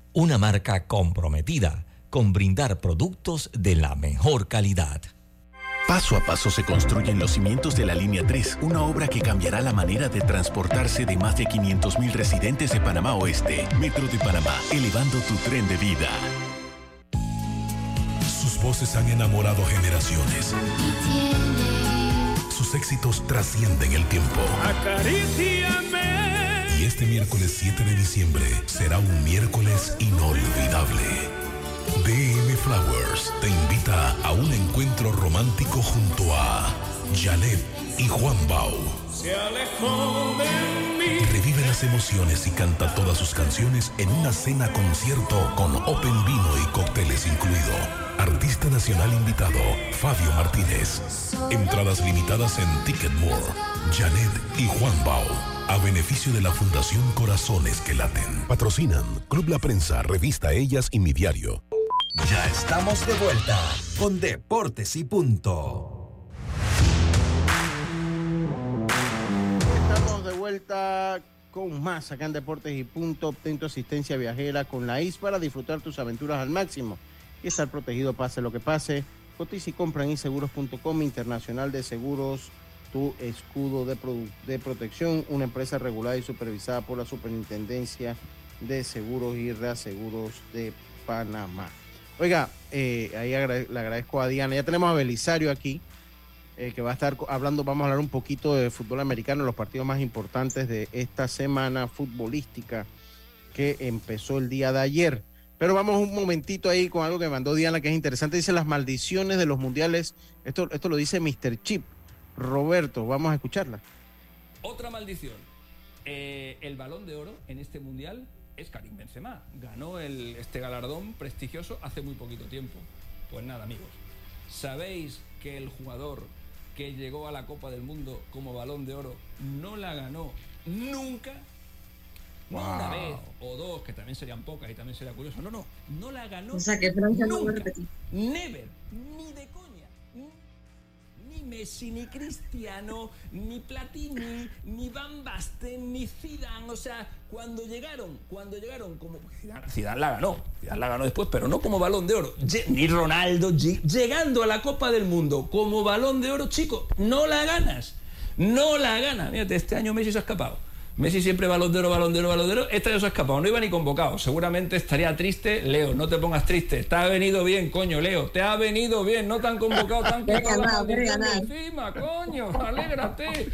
una marca comprometida con brindar productos de la mejor calidad. Paso a paso se construyen los cimientos de la Línea 3, una obra que cambiará la manera de transportarse de más de 500.000 residentes de Panamá Oeste. Metro de Panamá, elevando tu tren de vida. Sus voces han enamorado generaciones. Sus éxitos trascienden el tiempo. Este miércoles 7 de diciembre será un miércoles inolvidable. DM Flowers te invita a un encuentro romántico junto a Janet y Juan Bau. Se alejó de mí. Revive las emociones y canta todas sus canciones en una cena concierto con Open Vino y cócteles incluido. Artista nacional invitado, Fabio Martínez. Entradas limitadas en Ticketmore. Janet y Juan Bau a beneficio de la Fundación Corazones que Laten. Patrocinan Club La Prensa, Revista Ellas y Mi Diario. Ya estamos de vuelta con Deportes y Punto. Estamos de vuelta con más acá en Deportes y Punto. Obtén tu asistencia viajera con la IS para disfrutar tus aventuras al máximo y estar protegido pase lo que pase. Cotiza y compra en inseguros.com, Internacional de Seguros, tu escudo de, de protección, una empresa regulada y supervisada por la Superintendencia de Seguros y Reaseguros de Panamá. Oiga, eh, ahí le agradezco a Diana. Ya tenemos a Belisario aquí, eh, que va a estar hablando, vamos a hablar un poquito de fútbol americano, los partidos más importantes de esta semana futbolística que empezó el día de ayer. Pero vamos un momentito ahí con algo que mandó Diana que es interesante. Dice las maldiciones de los mundiales. Esto, esto lo dice Mr. Chip. Roberto, vamos a escucharla. Otra maldición. Eh, el balón de oro en este mundial es Karim Benzema. Ganó el, este galardón prestigioso hace muy poquito tiempo. Pues nada, amigos. ¿Sabéis que el jugador que llegó a la Copa del Mundo como balón de oro no la ganó nunca? No una vez o dos, que también serían pocas y también sería curioso. No, no, no la ganó. O sea que Francia nunca. no Never, ni de Messi, ni Cristiano, ni Platini, ni Van Basten, ni Zidane. O sea, cuando llegaron, cuando llegaron como... Zidane, la ganó, Zidane la ganó después, pero no como balón de oro. Ni Ronaldo, llegando a la Copa del Mundo como balón de oro, chico, no la ganas. No la ganas. Mírate, este año Messi se ha escapado. Messi siempre balondero, balondero, balondero. Esta ya se ha escapado, no iba ni convocado. Seguramente estaría triste. Leo, no te pongas triste. Te ha venido bien, coño, Leo. Te ha venido bien. No te han convocado, tan convocado encima, coño. Alégrate.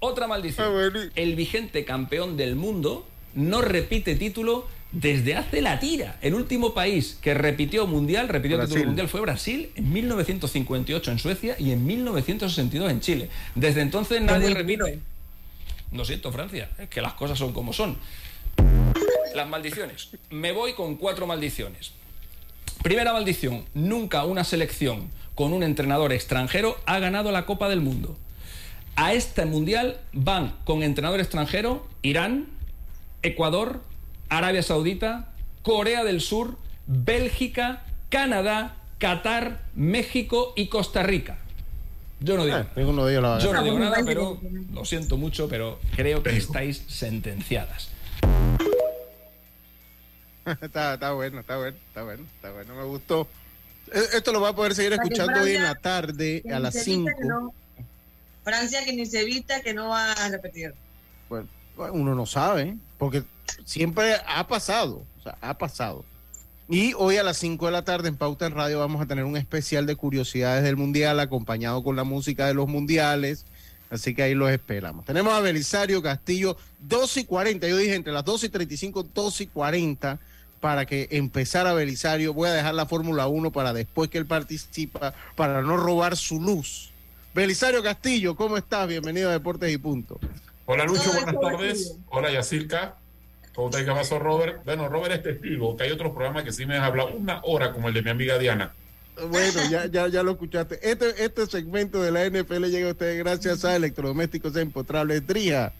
Otra maldición. El vigente campeón del mundo no repite título desde hace la tira. El último país que repitió mundial, repitió título mundial fue Brasil en 1958 en Suecia y en 1962 en Chile. Desde entonces nadie repite. No siento, Francia, es que las cosas son como son. Las maldiciones. Me voy con cuatro maldiciones. Primera maldición, nunca una selección con un entrenador extranjero ha ganado la Copa del Mundo. A este mundial van con entrenador extranjero Irán, Ecuador, Arabia Saudita, Corea del Sur, Bélgica, Canadá, Qatar, México y Costa Rica. Yo no digo, ah, nada. Yo no digo nada, pero lo siento mucho, pero creo que estáis sentenciadas. está, bueno, está bueno, está bueno, está bueno, me gustó. E, esto lo va a poder seguir escuchando hoy en la tarde a las 5. Francia que ni se evita que no va a repetir. Bueno, uno no sabe, porque siempre ha pasado, o sea, ha pasado. Y hoy a las 5 de la tarde en Pauta en Radio vamos a tener un especial de curiosidades del Mundial acompañado con la música de los Mundiales. Así que ahí los esperamos. Tenemos a Belisario Castillo, 12 y 40. Yo dije entre las 12 y 35, 12 y 40 para que empezara Belisario. Voy a dejar la Fórmula 1 para después que él participa, para no robar su luz. Belisario Castillo, ¿cómo estás? Bienvenido a Deportes y Punto. Hola Lucho, buenas tardes. Hola Yacirca. ¿Cómo te pasó Robert? Bueno, Robert es testigo, que hay otros programas que sí me han hablado una hora, como el de mi amiga Diana. Bueno, ya, ya, ya lo escuchaste. Este, este segmento de la NFL llega a ustedes gracias a Electrodomésticos Empotrables Drija.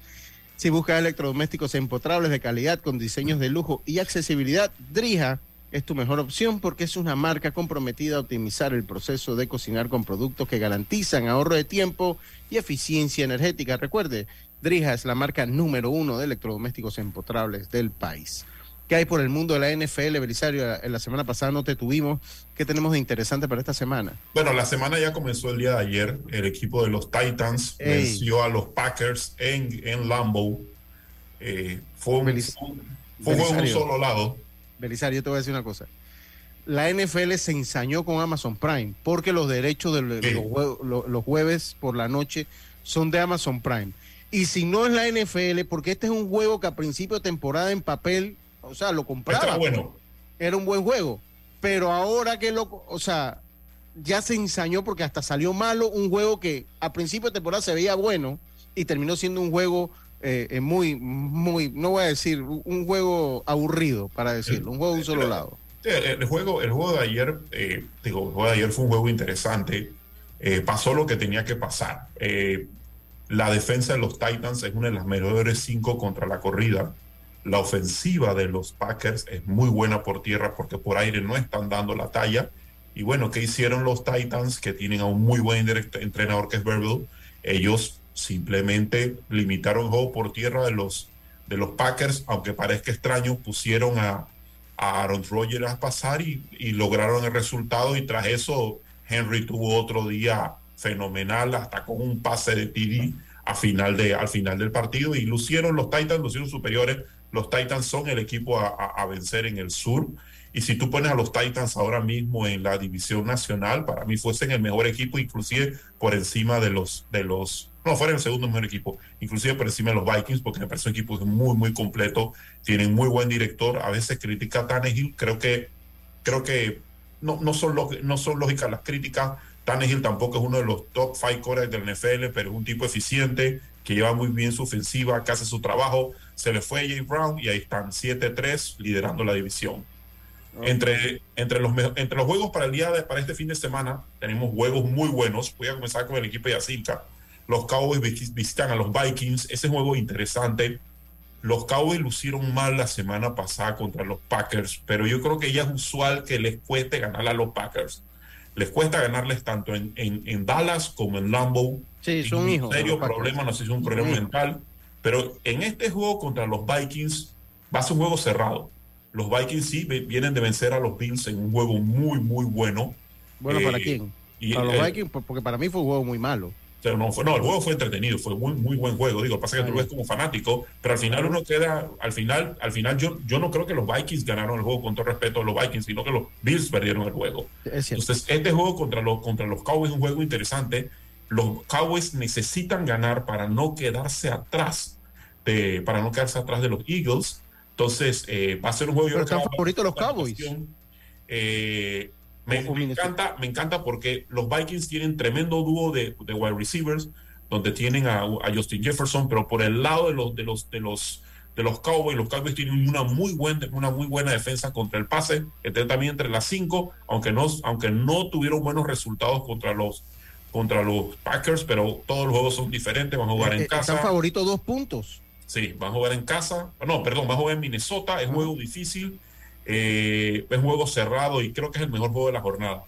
Si buscas electrodomésticos empotrables de calidad con diseños de lujo y accesibilidad, Drija es tu mejor opción porque es una marca comprometida a optimizar el proceso de cocinar con productos que garantizan ahorro de tiempo y eficiencia energética. Recuerde, Drija es la marca número uno de electrodomésticos empotrables del país. ¿Qué hay por el mundo de la NFL, Belisario? En la semana pasada no te tuvimos. ¿Qué tenemos de interesante para esta semana? Bueno, la semana ya comenzó el día de ayer. El equipo de los Titans venció a los Packers en, en Lambeau. Eh, fue un, fue un solo lado. Belisario, yo te voy a decir una cosa. La NFL se ensañó con Amazon Prime porque los derechos de los jueves por la noche son de Amazon Prime. Y si no es la NFL, porque este es un juego que a principio de temporada en papel, o sea, lo compraba. bueno. Era un buen juego. Pero ahora que lo, o sea, ya se ensañó porque hasta salió malo un juego que a principio de temporada se veía bueno y terminó siendo un juego eh, eh, muy, muy, no voy a decir, un juego aburrido, para decirlo, un juego de un solo lado. El, juego, el juego de ayer, eh, digo, el juego de ayer fue un juego interesante. pasó lo que tenía que pasar. La defensa de los Titans es una de las mejores cinco contra la corrida. La ofensiva de los Packers es muy buena por tierra porque por aire no están dando la talla. Y bueno, ¿qué hicieron los Titans que tienen a un muy buen entrenador que es? Ellos simplemente limitaron el juego por tierra de los, de los Packers, aunque parezca extraño, pusieron a, a Aaron Rodgers a pasar y, lograron el resultado y tras eso Henry tuvo otro día fenomenal hasta con un pase de TD a final de, al final del partido y lucieron los Titans, lucieron superiores. Los Titans son el equipo a, vencer en el sur. Y si tú pones a los Titans ahora mismo en la división nacional, para mí fuesen el mejor equipo, inclusive por encima de los, de los, no, fueron el segundo mejor equipo, inclusive por encima de los Vikings, porque me parece un equipo muy, muy completo, tienen muy buen director, a veces critica a Tannehill, creo que, creo que no, no, son, no son lógicas las críticas, Tannehill tampoco es uno de los top five core del NFL, pero es un tipo eficiente que lleva muy bien su ofensiva, que hace su trabajo. Se le fue a Jay Brown y ahí están 7-3 liderando la división. Entre, entre, los, entre los juegos para el día de, para este fin de semana, tenemos juegos muy buenos. Voy a comenzar con el equipo de Yacinca. Los Cowboys visitan a los Vikings. Ese juego interesante. Los Cowboys lucieron mal la semana pasada contra los Packers, pero yo creo que ya es usual que les cueste ganar a los Packers les cuesta ganarles tanto en, en, Dallas como en Lambeau. Sí, son hijos. serio problema, no sé si es un problema mental, pero en este juego contra los Vikings va a ser un juego cerrado. Los Vikings sí vienen de vencer a los Bills en un juego muy, muy bueno. Bueno, ¿para eh, quién? para los Vikings, porque para mí fue un juego muy malo no, fue, no, el juego fue entretenido, fue muy, muy buen juego. Digo, pasa que tú lo ves como fanático, pero al final uno queda, al final, al final yo, yo no creo que los Vikings ganaron el juego con todo respeto a los Vikings, sino que los Bills perdieron el juego. Entonces, este juego contra los, contra los Cowboys es un juego interesante. Los Cowboys necesitan ganar para no quedarse atrás, de, para no quedarse atrás de los Eagles. Entonces, eh, va a ser un juego. Pero están favoritos los Cowboys. Eh, me, encanta, me encanta porque los Vikings tienen tremendo dúo de, de wide receivers, donde tienen a, Justin Jefferson, pero por el lado de los, de los, de los, de los Cowboys, los Cowboys tienen una muy buena, una muy buena defensa contra el pase, está también entre las cinco, aunque no, aunque no tuvieron buenos resultados contra los contra los Packers, pero todos los juegos son diferentes, van a jugar en casa. Están favoritos dos puntos. Sí, van a jugar en casa. No, perdón, van a jugar en Minnesota, es juego difícil. Eh, es un juego cerrado y creo que es el mejor juego de la jornada.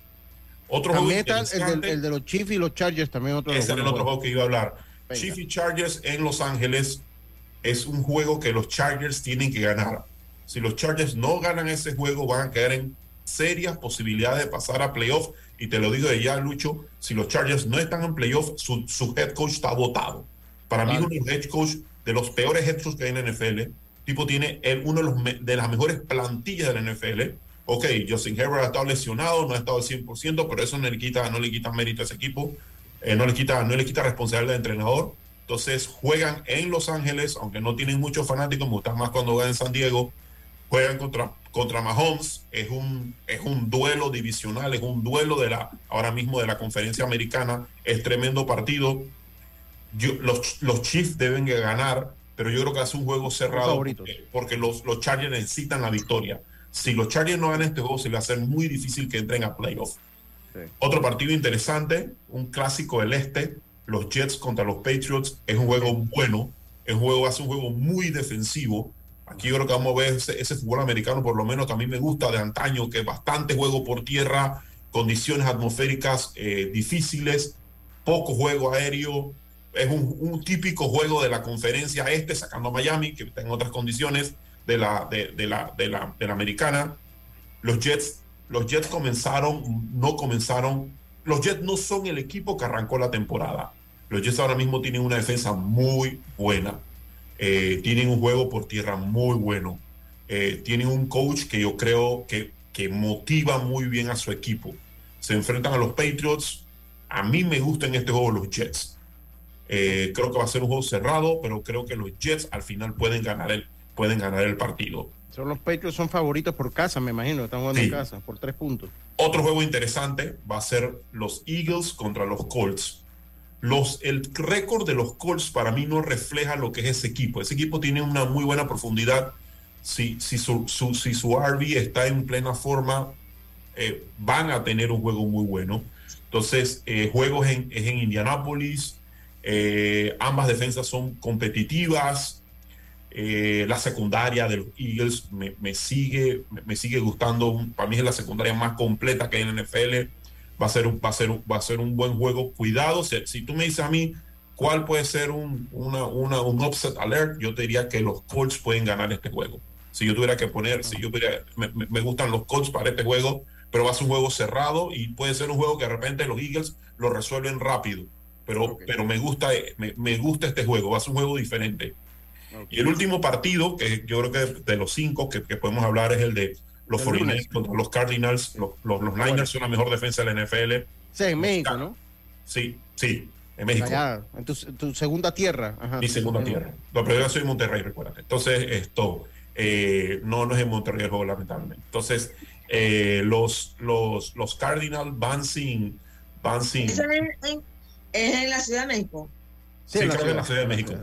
Otro juego el, de los Chiefs y los Chargers también otro Ese es el otro juego que iba a hablar. Chiefs y Chargers en Los Ángeles es un juego que los Chargers tienen que ganar. Si los Chargers no ganan ese juego, van a caer en serias posibilidades de pasar a playoff. Y te lo digo de ya, Lucho, si los Chargers no están en playoff, su, head coach está votado. Para mí, uno de los head coach de los peores head coach que hay en la NFL tipo tiene uno de, los las mejores plantillas de la NFL. Ok, Justin Herbert ha estado lesionado, no ha estado al 100%, pero eso no le quita, no le quita mérito a ese equipo, eh, no, le quita, no le quita responsabilidad de entrenador. Entonces juegan en Los Ángeles, aunque no tienen muchos fanáticos, me gusta más cuando van en San Diego, juegan contra, contra Mahomes, es un, es un duelo divisional, es un duelo de la, ahora mismo de la conferencia americana, es tremendo partido. los, los Chiefs deben ganar pero yo creo que hace un juego cerrado porque, los, los Chargers necesitan la victoria. Si los Chargers no ganan este juego, se le va a hacer muy difícil que entren a playoff. Otro partido interesante, un clásico del este, los Jets contra los Patriots, es un juego bueno, es un juego, hace un juego muy defensivo. Aquí yo creo que vamos a ver ese, fútbol americano, por lo menos que a mí me gusta de antaño, que es bastante juego por tierra, condiciones atmosféricas eh, difíciles, poco juego aéreo, es un, típico juego de la conferencia este, sacando a Miami, que está en otras condiciones de la, de, la, de la, de la americana. Los Jets, los Jets comenzaron, no comenzaron. Los Jets no son el equipo que arrancó la temporada. Los Jets ahora mismo tienen una defensa muy buena. Eh, tienen un juego por tierra muy bueno. Eh, tienen un coach que yo creo que, que motiva muy bien a su equipo. Se enfrentan a los Patriots. A mí me gustan este juego los Jets. Eh, creo que va a ser un juego cerrado, pero creo que los Jets al final pueden ganar el, pueden ganar el partido. Son los Patriots son favoritos por casa, me imagino, están jugando en casa por tres puntos. Otro juego interesante va a ser los Eagles contra los Colts. Los, el récord de los Colts para mí no refleja lo que es ese equipo. Ese equipo tiene una muy buena profundidad. Si, si, su, si su RB está en plena forma, eh, van a tener un juego muy bueno. Entonces, eh, juegos en, es en Indianápolis, eh, ambas defensas son competitivas. Eh, la secundaria de los Eagles me, sigue, me, sigue gustando. Para mí es la secundaria más completa que hay en NFL. Va a ser un, va a ser, va a ser un buen juego. Cuidado, si, tú me dices a mí cuál puede ser un, una, una, un alert, yo te diría que los Colts pueden ganar este juego. si yo tuviera que poner, si yo hubiera, me, gustan los Colts para este juego, pero va a ser un juego cerrado y puede ser un juego que de repente los Eagles lo resuelven rápido. Pero, pero me, gusta, me, gusta este juego, va a ser un juego diferente. Y el último partido, que yo creo que de los cinco que, podemos hablar, es el de los 49 contra los Cardinals. Los, los, Niners son la mejor defensa de la NFL. Sí, en México, ¿no? Sí, sí, en México. en tu, segunda tierra. Mi segunda tierra. No, pero yo soy de Monterrey, recuérdate. Entonces, esto eh, no, no es en Monterrey el juego, lamentablemente. Entonces, eh, los, los, los Cardinals van sin. Van sin... ¿Es, en, la Ciudad de México? Sí, creo en la Ciudad de México.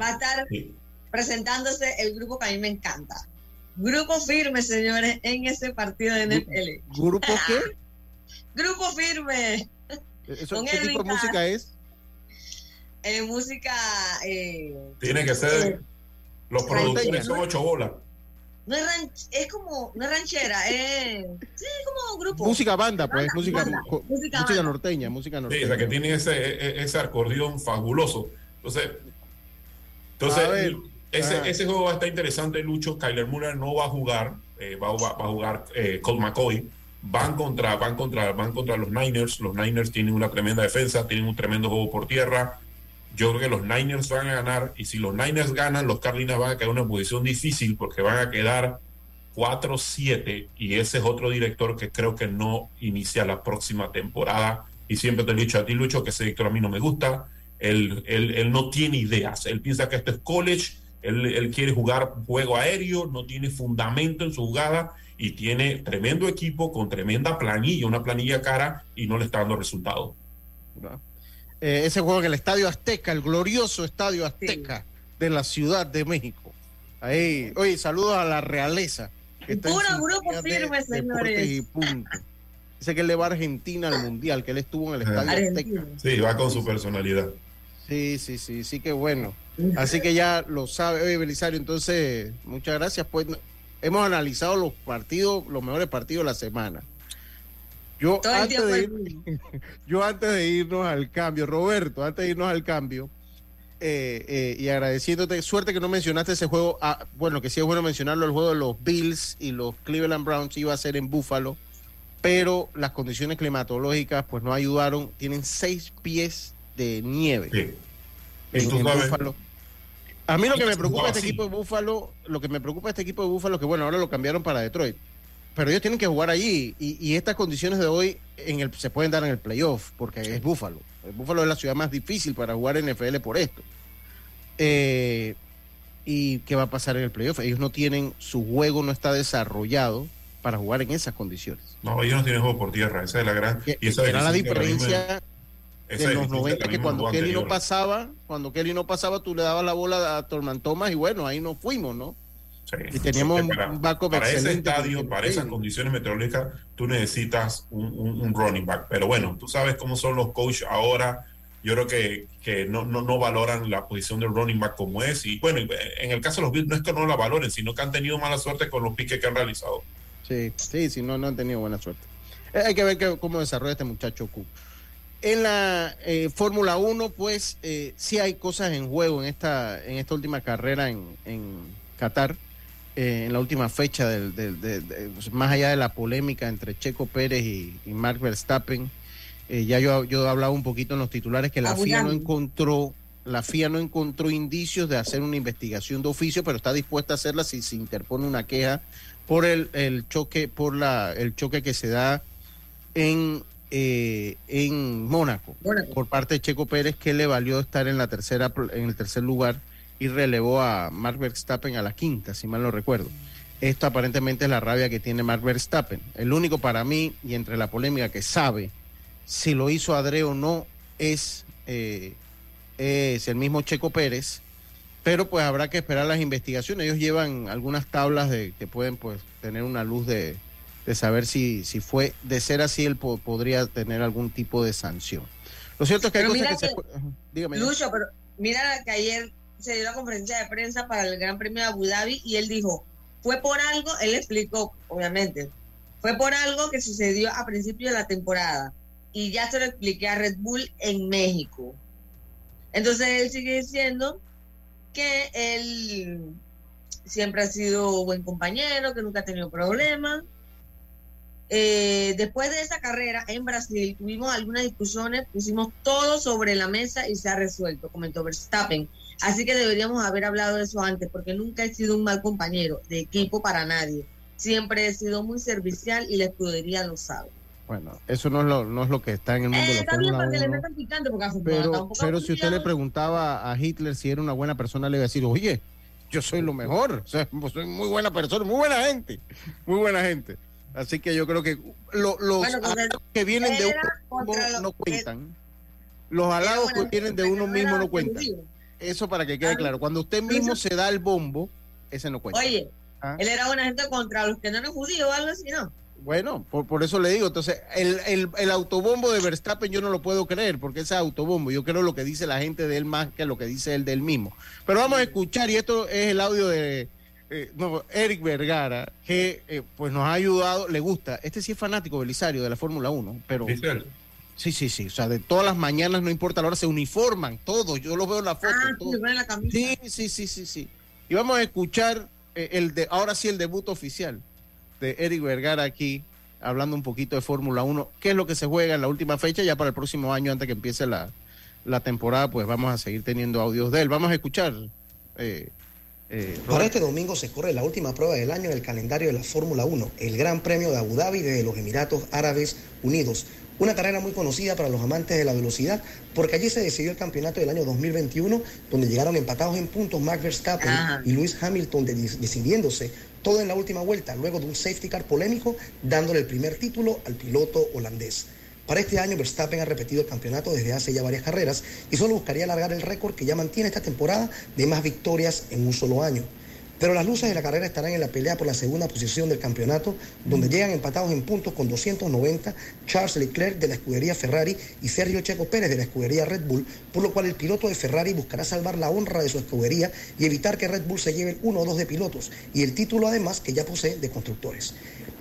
Va a estar presentándose el grupo que a mí me encanta. Grupo firme, señores, en ese partido de NFL. ¿Grupo qué? grupo firme. ¿Eso, ¿Qué tipo de música es? Eh, música. Eh, Tiene que ser. Los productores son ocho bolas. No es, es como, no es ranchera, es sí, como grupo. Música banda, pues, música, música, norteña, música norteña. Sí, o sea, que tiene ese, e, e, ese acordeón fabuloso. Entonces, entonces ese, ese, juego va a estar interesante, Lucho. Kyler Muller no va a jugar, eh, va, va, a jugar eh, Colt McCoy. Van contra, van, contra, van contra los Niners. Los Niners tienen una tremenda defensa, tienen un tremendo juego por tierra yo creo que los Niners van a ganar y si los Niners ganan, los Cardinals van a quedar en una posición difícil porque van a quedar 4-7 y ese es otro director que creo que no inicia la próxima temporada. Y siempre te he dicho a ti, Lucho, que ese director a mí no me gusta, él, él, no tiene ideas, él piensa que esto es college, él, él, quiere jugar juego aéreo, no tiene fundamento en su jugada y tiene tremendo equipo con tremenda planilla, una planilla cara y no le está dando resultados. Eh, ese juego en el Estadio Azteca, el glorioso Estadio Azteca de la Ciudad de México. Ahí, oye, saludos a la realeza. Puro grupo firme, señores. Y punto. Dice que él le va a Argentina al Mundial, que él estuvo en el Estadio Azteca. Sí, va con su personalidad. Sí, sí, sí, sí que bueno. Así que ya lo sabe. Oye, Belisario, entonces, muchas gracias. Pues hemos analizado los partidos, los mejores partidos de la semana. Yo antes, de yo antes de irnos al cambio, Roberto, antes de irnos al cambio, eh, eh, y agradeciéndote, suerte que no mencionaste ese juego, ah, bueno, que sí es bueno mencionarlo, el juego de los Bills y los Cleveland Browns iba a ser en Buffalo, pero las condiciones climatológicas pues no ayudaron, tienen seis pies de nieve en, Buffalo. A mí lo que me preocupa este equipo de Buffalo, lo que me preocupa este equipo de Buffalo, que bueno, ahora lo cambiaron para Detroit pero ellos tienen que jugar allí y, estas condiciones de hoy en el, se pueden dar en el playoff porque es Búfalo. El Búfalo es la ciudad más difícil para jugar en NFL por esto. Eh, ¿Y qué va a pasar en el playoff? Ellos no tienen, su juego no está desarrollado para jugar en esas condiciones. No, ellos no tienen juego por tierra, esa es la gran... Y esa era la diferencia de los 90 que cuando Kelly no pasaba, cuando Kelly no pasaba, tú le dabas la bola a Torman Thomas y bueno, ahí nos fuimos, ¿no? Y teníamos un backup para ese estadio, para esas condiciones meteorológicas, tú necesitas un, running back. Pero bueno, tú sabes cómo son los coaches ahora. Yo creo que, que no, no, no, valoran la posición del running back como es. Y bueno, en el caso de los Bills no es que no la valoren, sino que han tenido mala suerte con los piques que han realizado. Sí, sí, sí, no, no han tenido buena suerte. Eh, hay que ver cómo desarrolla este muchacho Q. En la eh, Fórmula 1, pues eh, sí hay cosas en juego en esta, en esta última carrera en, en Qatar. Eh, en la última fecha, del, pues, más allá de la polémica entre Checo Pérez y, y Mark Verstappen, eh, ya yo, yo he hablado un poquito en los titulares que la FIA no encontró la FIA no encontró indicios de hacer una investigación de oficio, pero está dispuesta a hacerla si se interpone una queja por el, el choque, por la, el choque que se da en, eh, en Mónaco, por parte de Checo Pérez, que le valió estar en la tercera, en el tercer lugar y relevó a Mark Verstappen a la quinta, si mal no recuerdo. Esto aparentemente es la rabia que tiene Mark Verstappen. El único para mí, y entre la polémica que sabe si lo hizo Adre o no, es, eh, es el mismo Checo Pérez. Pero pues habrá que esperar las investigaciones. Ellos llevan algunas tablas de que pueden pues tener una luz de, de saber si, si fue, de ser así, él podría tener algún tipo de sanción. Lo cierto es que hay cosas que, se... Dígame. Lucho, pero mira que ayer se dio la conferencia de prensa para el Gran Premio de Abu Dhabi y él dijo, fue por algo, él explicó, obviamente, fue por algo que sucedió a principio de la temporada y ya se lo expliqué a Red Bull en México. Entonces él sigue diciendo que él siempre ha sido buen compañero, que nunca ha tenido problemas. Eh, después de esa carrera en Brasil tuvimos algunas discusiones, pusimos todo sobre la mesa y se ha resuelto, comentó Verstappen. Así que deberíamos haber hablado de eso antes, porque nunca he sido un mal compañero de equipo para nadie. Siempre he sido muy servicial y la escudería lo sabe. Bueno, eso no es lo, no es lo que está en el mundo de eh, Está bien para que le metan picante, porque Pero, pero si usted le preguntaba a Hitler si era una buena persona, le iba a decir, oye, yo soy lo mejor, o sea, soy muy buena persona, muy buena gente, muy buena gente. Así que yo creo que los que vienen de uno mismo no cuentan. Los halagos que vienen de uno mismo no cuentan. Eso para que quede claro. Cuando usted mismo se da el bombo, ese no cuenta. Oye, ¿Ah? él era buena gente contra los que no eran judíos o algo así, ¿no? Bueno, por, eso le digo, entonces, el, el, el, autobombo de Verstappen yo no lo puedo creer, porque ese autobombo, yo creo lo que dice la gente de él más que lo que dice él del mismo. Pero vamos a escuchar, y esto es el audio de eh, Eric Vergara, que eh, pues nos ha ayudado, le gusta, este sí es fanático Belisario de la Fórmula 1, pero... Sí, sí, sí, o sea, de todas las mañanas, no importa la hora, se uniforman todos, yo lo veo en la foto. Ah, sí, sí, sí, sí, sí. Y vamos a escuchar eh, el de, ahora sí el debut oficial de Eric Vergara aquí, hablando un poquito de Fórmula 1. ¿Qué es lo que se juega en la última fecha? Ya para el próximo año, antes que empiece la, temporada, pues vamos a seguir teniendo audios de él. Vamos a escuchar. Eh, eh, para este domingo se corre la última prueba del año en el calendario de la Fórmula 1, el Gran Premio de Abu Dhabi de los Emiratos Árabes Unidos. Una carrera muy conocida para los amantes de la velocidad, porque allí se decidió el campeonato del año 2021, donde llegaron empatados en puntos Max Verstappen y Lewis Hamilton decidiéndose todo en la última vuelta, luego de un safety car polémico, dándole el primer título al piloto holandés. Para este año, Verstappen ha repetido el campeonato desde hace ya varias carreras y solo buscaría alargar el récord que ya mantiene esta temporada de más victorias en un solo año. Pero las luces de la carrera estarán en la pelea por la segunda posición del campeonato, donde llegan empatados en puntos con 290 Charles Leclerc de la escudería Ferrari y Sergio Checo Pérez de la escudería Red Bull, por lo cual el piloto de Ferrari buscará salvar la honra de su escudería y evitar que Red Bull se lleve el uno o dos de pilotos y el título además que ya posee de constructores.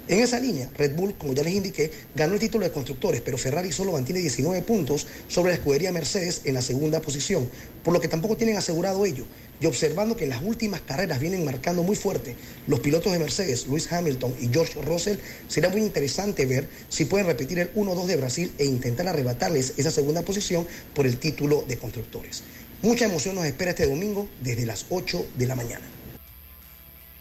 En esa línea, Red Bull, como ya les indiqué, ganó el título de constructores, pero Ferrari solo mantiene 19 puntos sobre la escudería Mercedes en la segunda posición, por lo que tampoco tienen asegurado ello. Y observando que en las últimas carreras vienen marcando muy fuerte los pilotos de Mercedes, Lewis Hamilton y George Russell, será muy interesante ver si pueden repetir el 1-2 de Brasil e intentar arrebatarles esa segunda posición por el título de constructores. Mucha emoción nos espera este domingo desde las 8 de la mañana.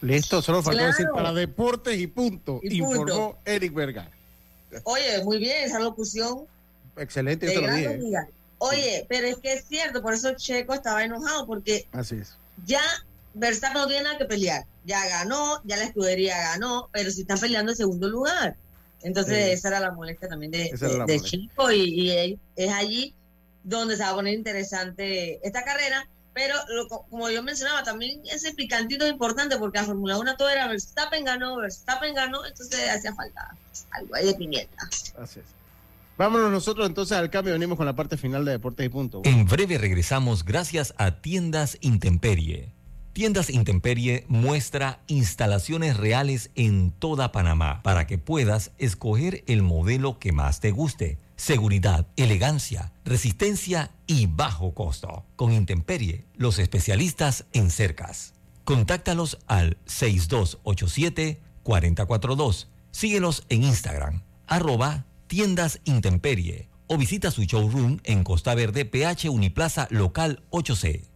Listo, solo faltó decir para deportes y punto. informó Eric Vergara. Oye, muy bien esa locución. Excelente, yo te Oye, pero es que es cierto, por eso Checo estaba enojado, porque Así es. ya Verstappen no tiene nada que pelear. Ya ganó, ya la escudería ganó, pero si están peleando en segundo lugar. Entonces, esa era la molestia también de, de, Checo y, y, es allí donde se va a poner interesante esta carrera. Pero como yo mencionaba, también ese picantito es importante porque la Fórmula 1 todo era Verstappen ganó, Verstappen ganó, entonces hacía falta algo ahí de pimienta. Así es. Vámonos nosotros entonces al cambio, venimos con la parte final de Deportes y Punto. En breve regresamos gracias a Tiendas Intemperie. Tiendas Intemperie muestra instalaciones reales en toda Panamá para que puedas escoger el modelo que más te guste seguridad, elegancia, resistencia y bajo costo. Con Intemperie, los especialistas en cercas. Contáctalos al 6287-442. Síguelos en Instagram, arroba tiendas Intemperie o visita su showroom en Costa Verde, PH Uniplaza Local 8C.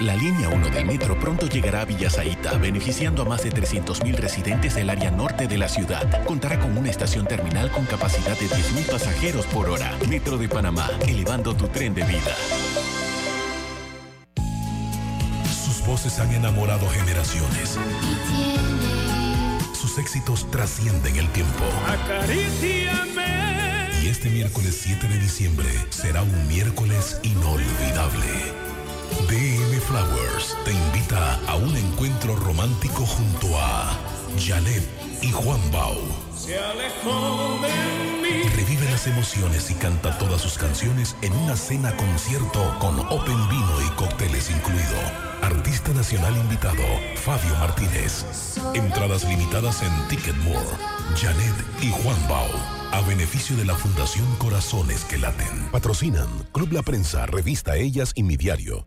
La línea 1 del metro pronto llegará a Villasaita, beneficiando a más de 300.000 residentes del área norte de la ciudad. Contará con una estación terminal con capacidad de 10.000 pasajeros por hora. Metro de Panamá, elevando tu tren de vida. Sus voces han enamorado generaciones. Sus éxitos trascienden el tiempo. Y este miércoles 7 de diciembre será un miércoles inolvidable. DM Flowers te invita a un encuentro romántico junto a Janet y Juan Bau. Se alejó de mí. Revive las emociones y canta todas sus canciones en una cena concierto con Open Vino y cócteles incluido. Artista nacional invitado, Fabio Martínez. Entradas limitadas en Ticketmore. Janet y Juan Bau. A beneficio de la Fundación Corazones que Laten. Patrocinan Club La Prensa, Revista Ellas y Mi Diario.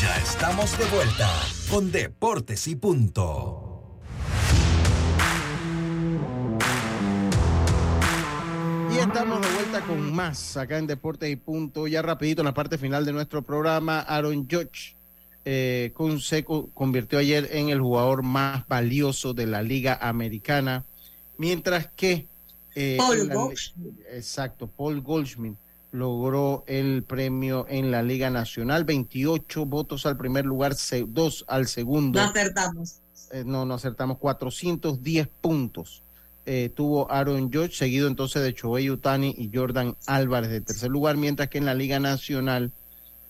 Ya estamos de vuelta con Deportes y Punto. Y estamos de vuelta con más acá en Deportes y Punto. Ya rapidito en la parte final de nuestro programa, Aaron Judge eh, con Seco convirtió ayer en el jugador más valioso de la Liga Americana, mientras que eh, Paul Goldschmidt. Exacto, Paul Goldschmidt logró el premio en la Liga Nacional, 28 votos al primer lugar, 2 al segundo. No acertamos. Eh, no, no acertamos, 410 puntos. Eh, tuvo Aaron George, seguido entonces de Choey Utani y Jordan Álvarez de tercer lugar, mientras que en la Liga Nacional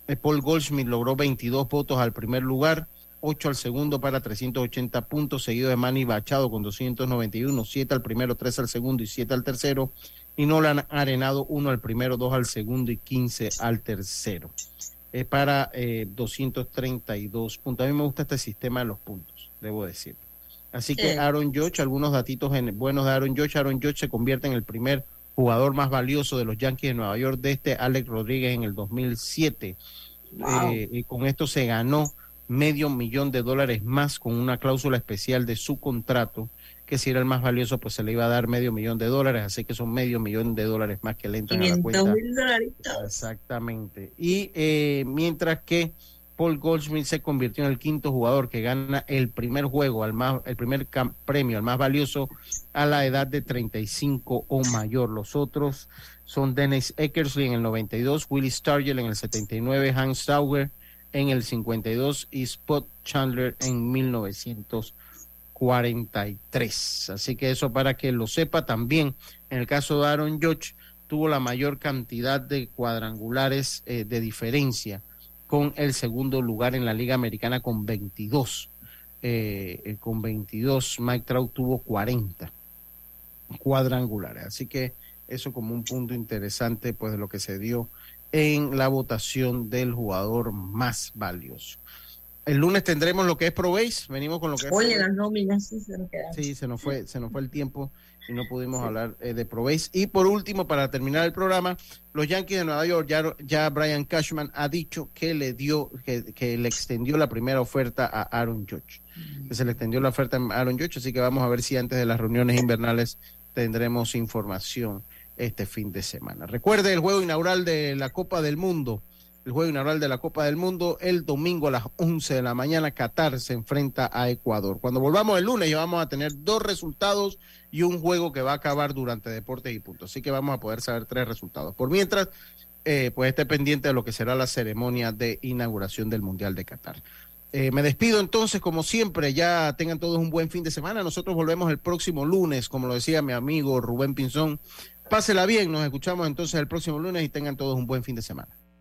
eh, Paul Goldschmidt logró 22 votos al primer lugar, 8 al segundo para 380 puntos, seguido de Manny Bachado con 291, 7 al primero, 3 al segundo y 7 al tercero y no han Arenado, uno al primero, dos al segundo y 15 al tercero. Es para eh, 232 puntos. A mí me gusta este sistema de los puntos, debo decir. Así que Aaron Judge, algunos datitos buenos de Aaron Judge. Aaron Judge se convierte en el primer jugador más valioso de los Yankees de Nueva York de este Alex Rodríguez en el 2007. Eh, y con esto se ganó medio millón de dólares más con una cláusula especial de su contrato que si era el más valioso, pues se le iba a dar medio millón de dólares, así que son medio millón de dólares más que le entran a la cuenta. Exactamente. Y eh, mientras que Paul Goldsmith se convirtió en el quinto jugador que gana el primer juego, al más, el primer premio, al más valioso, a la edad de 35 o mayor. Los otros son Dennis Eckersley en el 92, Willie Stargell en el 79, Hans Sauer en el 52 y Spot Chandler en 1900. 43. Así que eso para que lo sepa también. En el caso de Aaron George, tuvo la mayor cantidad de cuadrangulares eh, de diferencia con el segundo lugar en la Liga Americana con 22. Eh, eh, con 22, Mike Trout tuvo 40 cuadrangulares. Así que eso como un punto interesante pues de lo que se dio en la votación del jugador más valioso. El lunes tendremos lo que es ProBase, venimos con lo que es Oye, las nóminas sí se nos quedaron. Sí, se nos fue, se nos fue el tiempo y no pudimos hablar eh, de ProBase. Y por último, para terminar el programa, los Yankees de Nueva York, ya, ya Brian Cashman ha dicho que le dio, que, le extendió la primera oferta a Aaron Judge. Mm. Que se le extendió la oferta a Aaron Judge, así que vamos a ver si antes de las reuniones invernales tendremos información este fin de semana. Recuerde el juego inaugural de la Copa del Mundo el juego inaugural de la Copa del Mundo. El domingo a las 11 de la mañana, Qatar se enfrenta a Ecuador. Cuando volvamos el lunes ya vamos a tener dos resultados y un juego que va a acabar durante Deportes y Puntos. Así que vamos a poder saber tres resultados. Por mientras, eh, pues esté pendiente de lo que será la ceremonia de inauguración del Mundial de Qatar. Eh, me despido entonces, como siempre, ya tengan todos un buen fin de semana. Nosotros volvemos el próximo lunes, como lo decía mi amigo Rubén Pinzón. Pásela bien, nos escuchamos entonces el próximo lunes y tengan todos un buen fin de semana.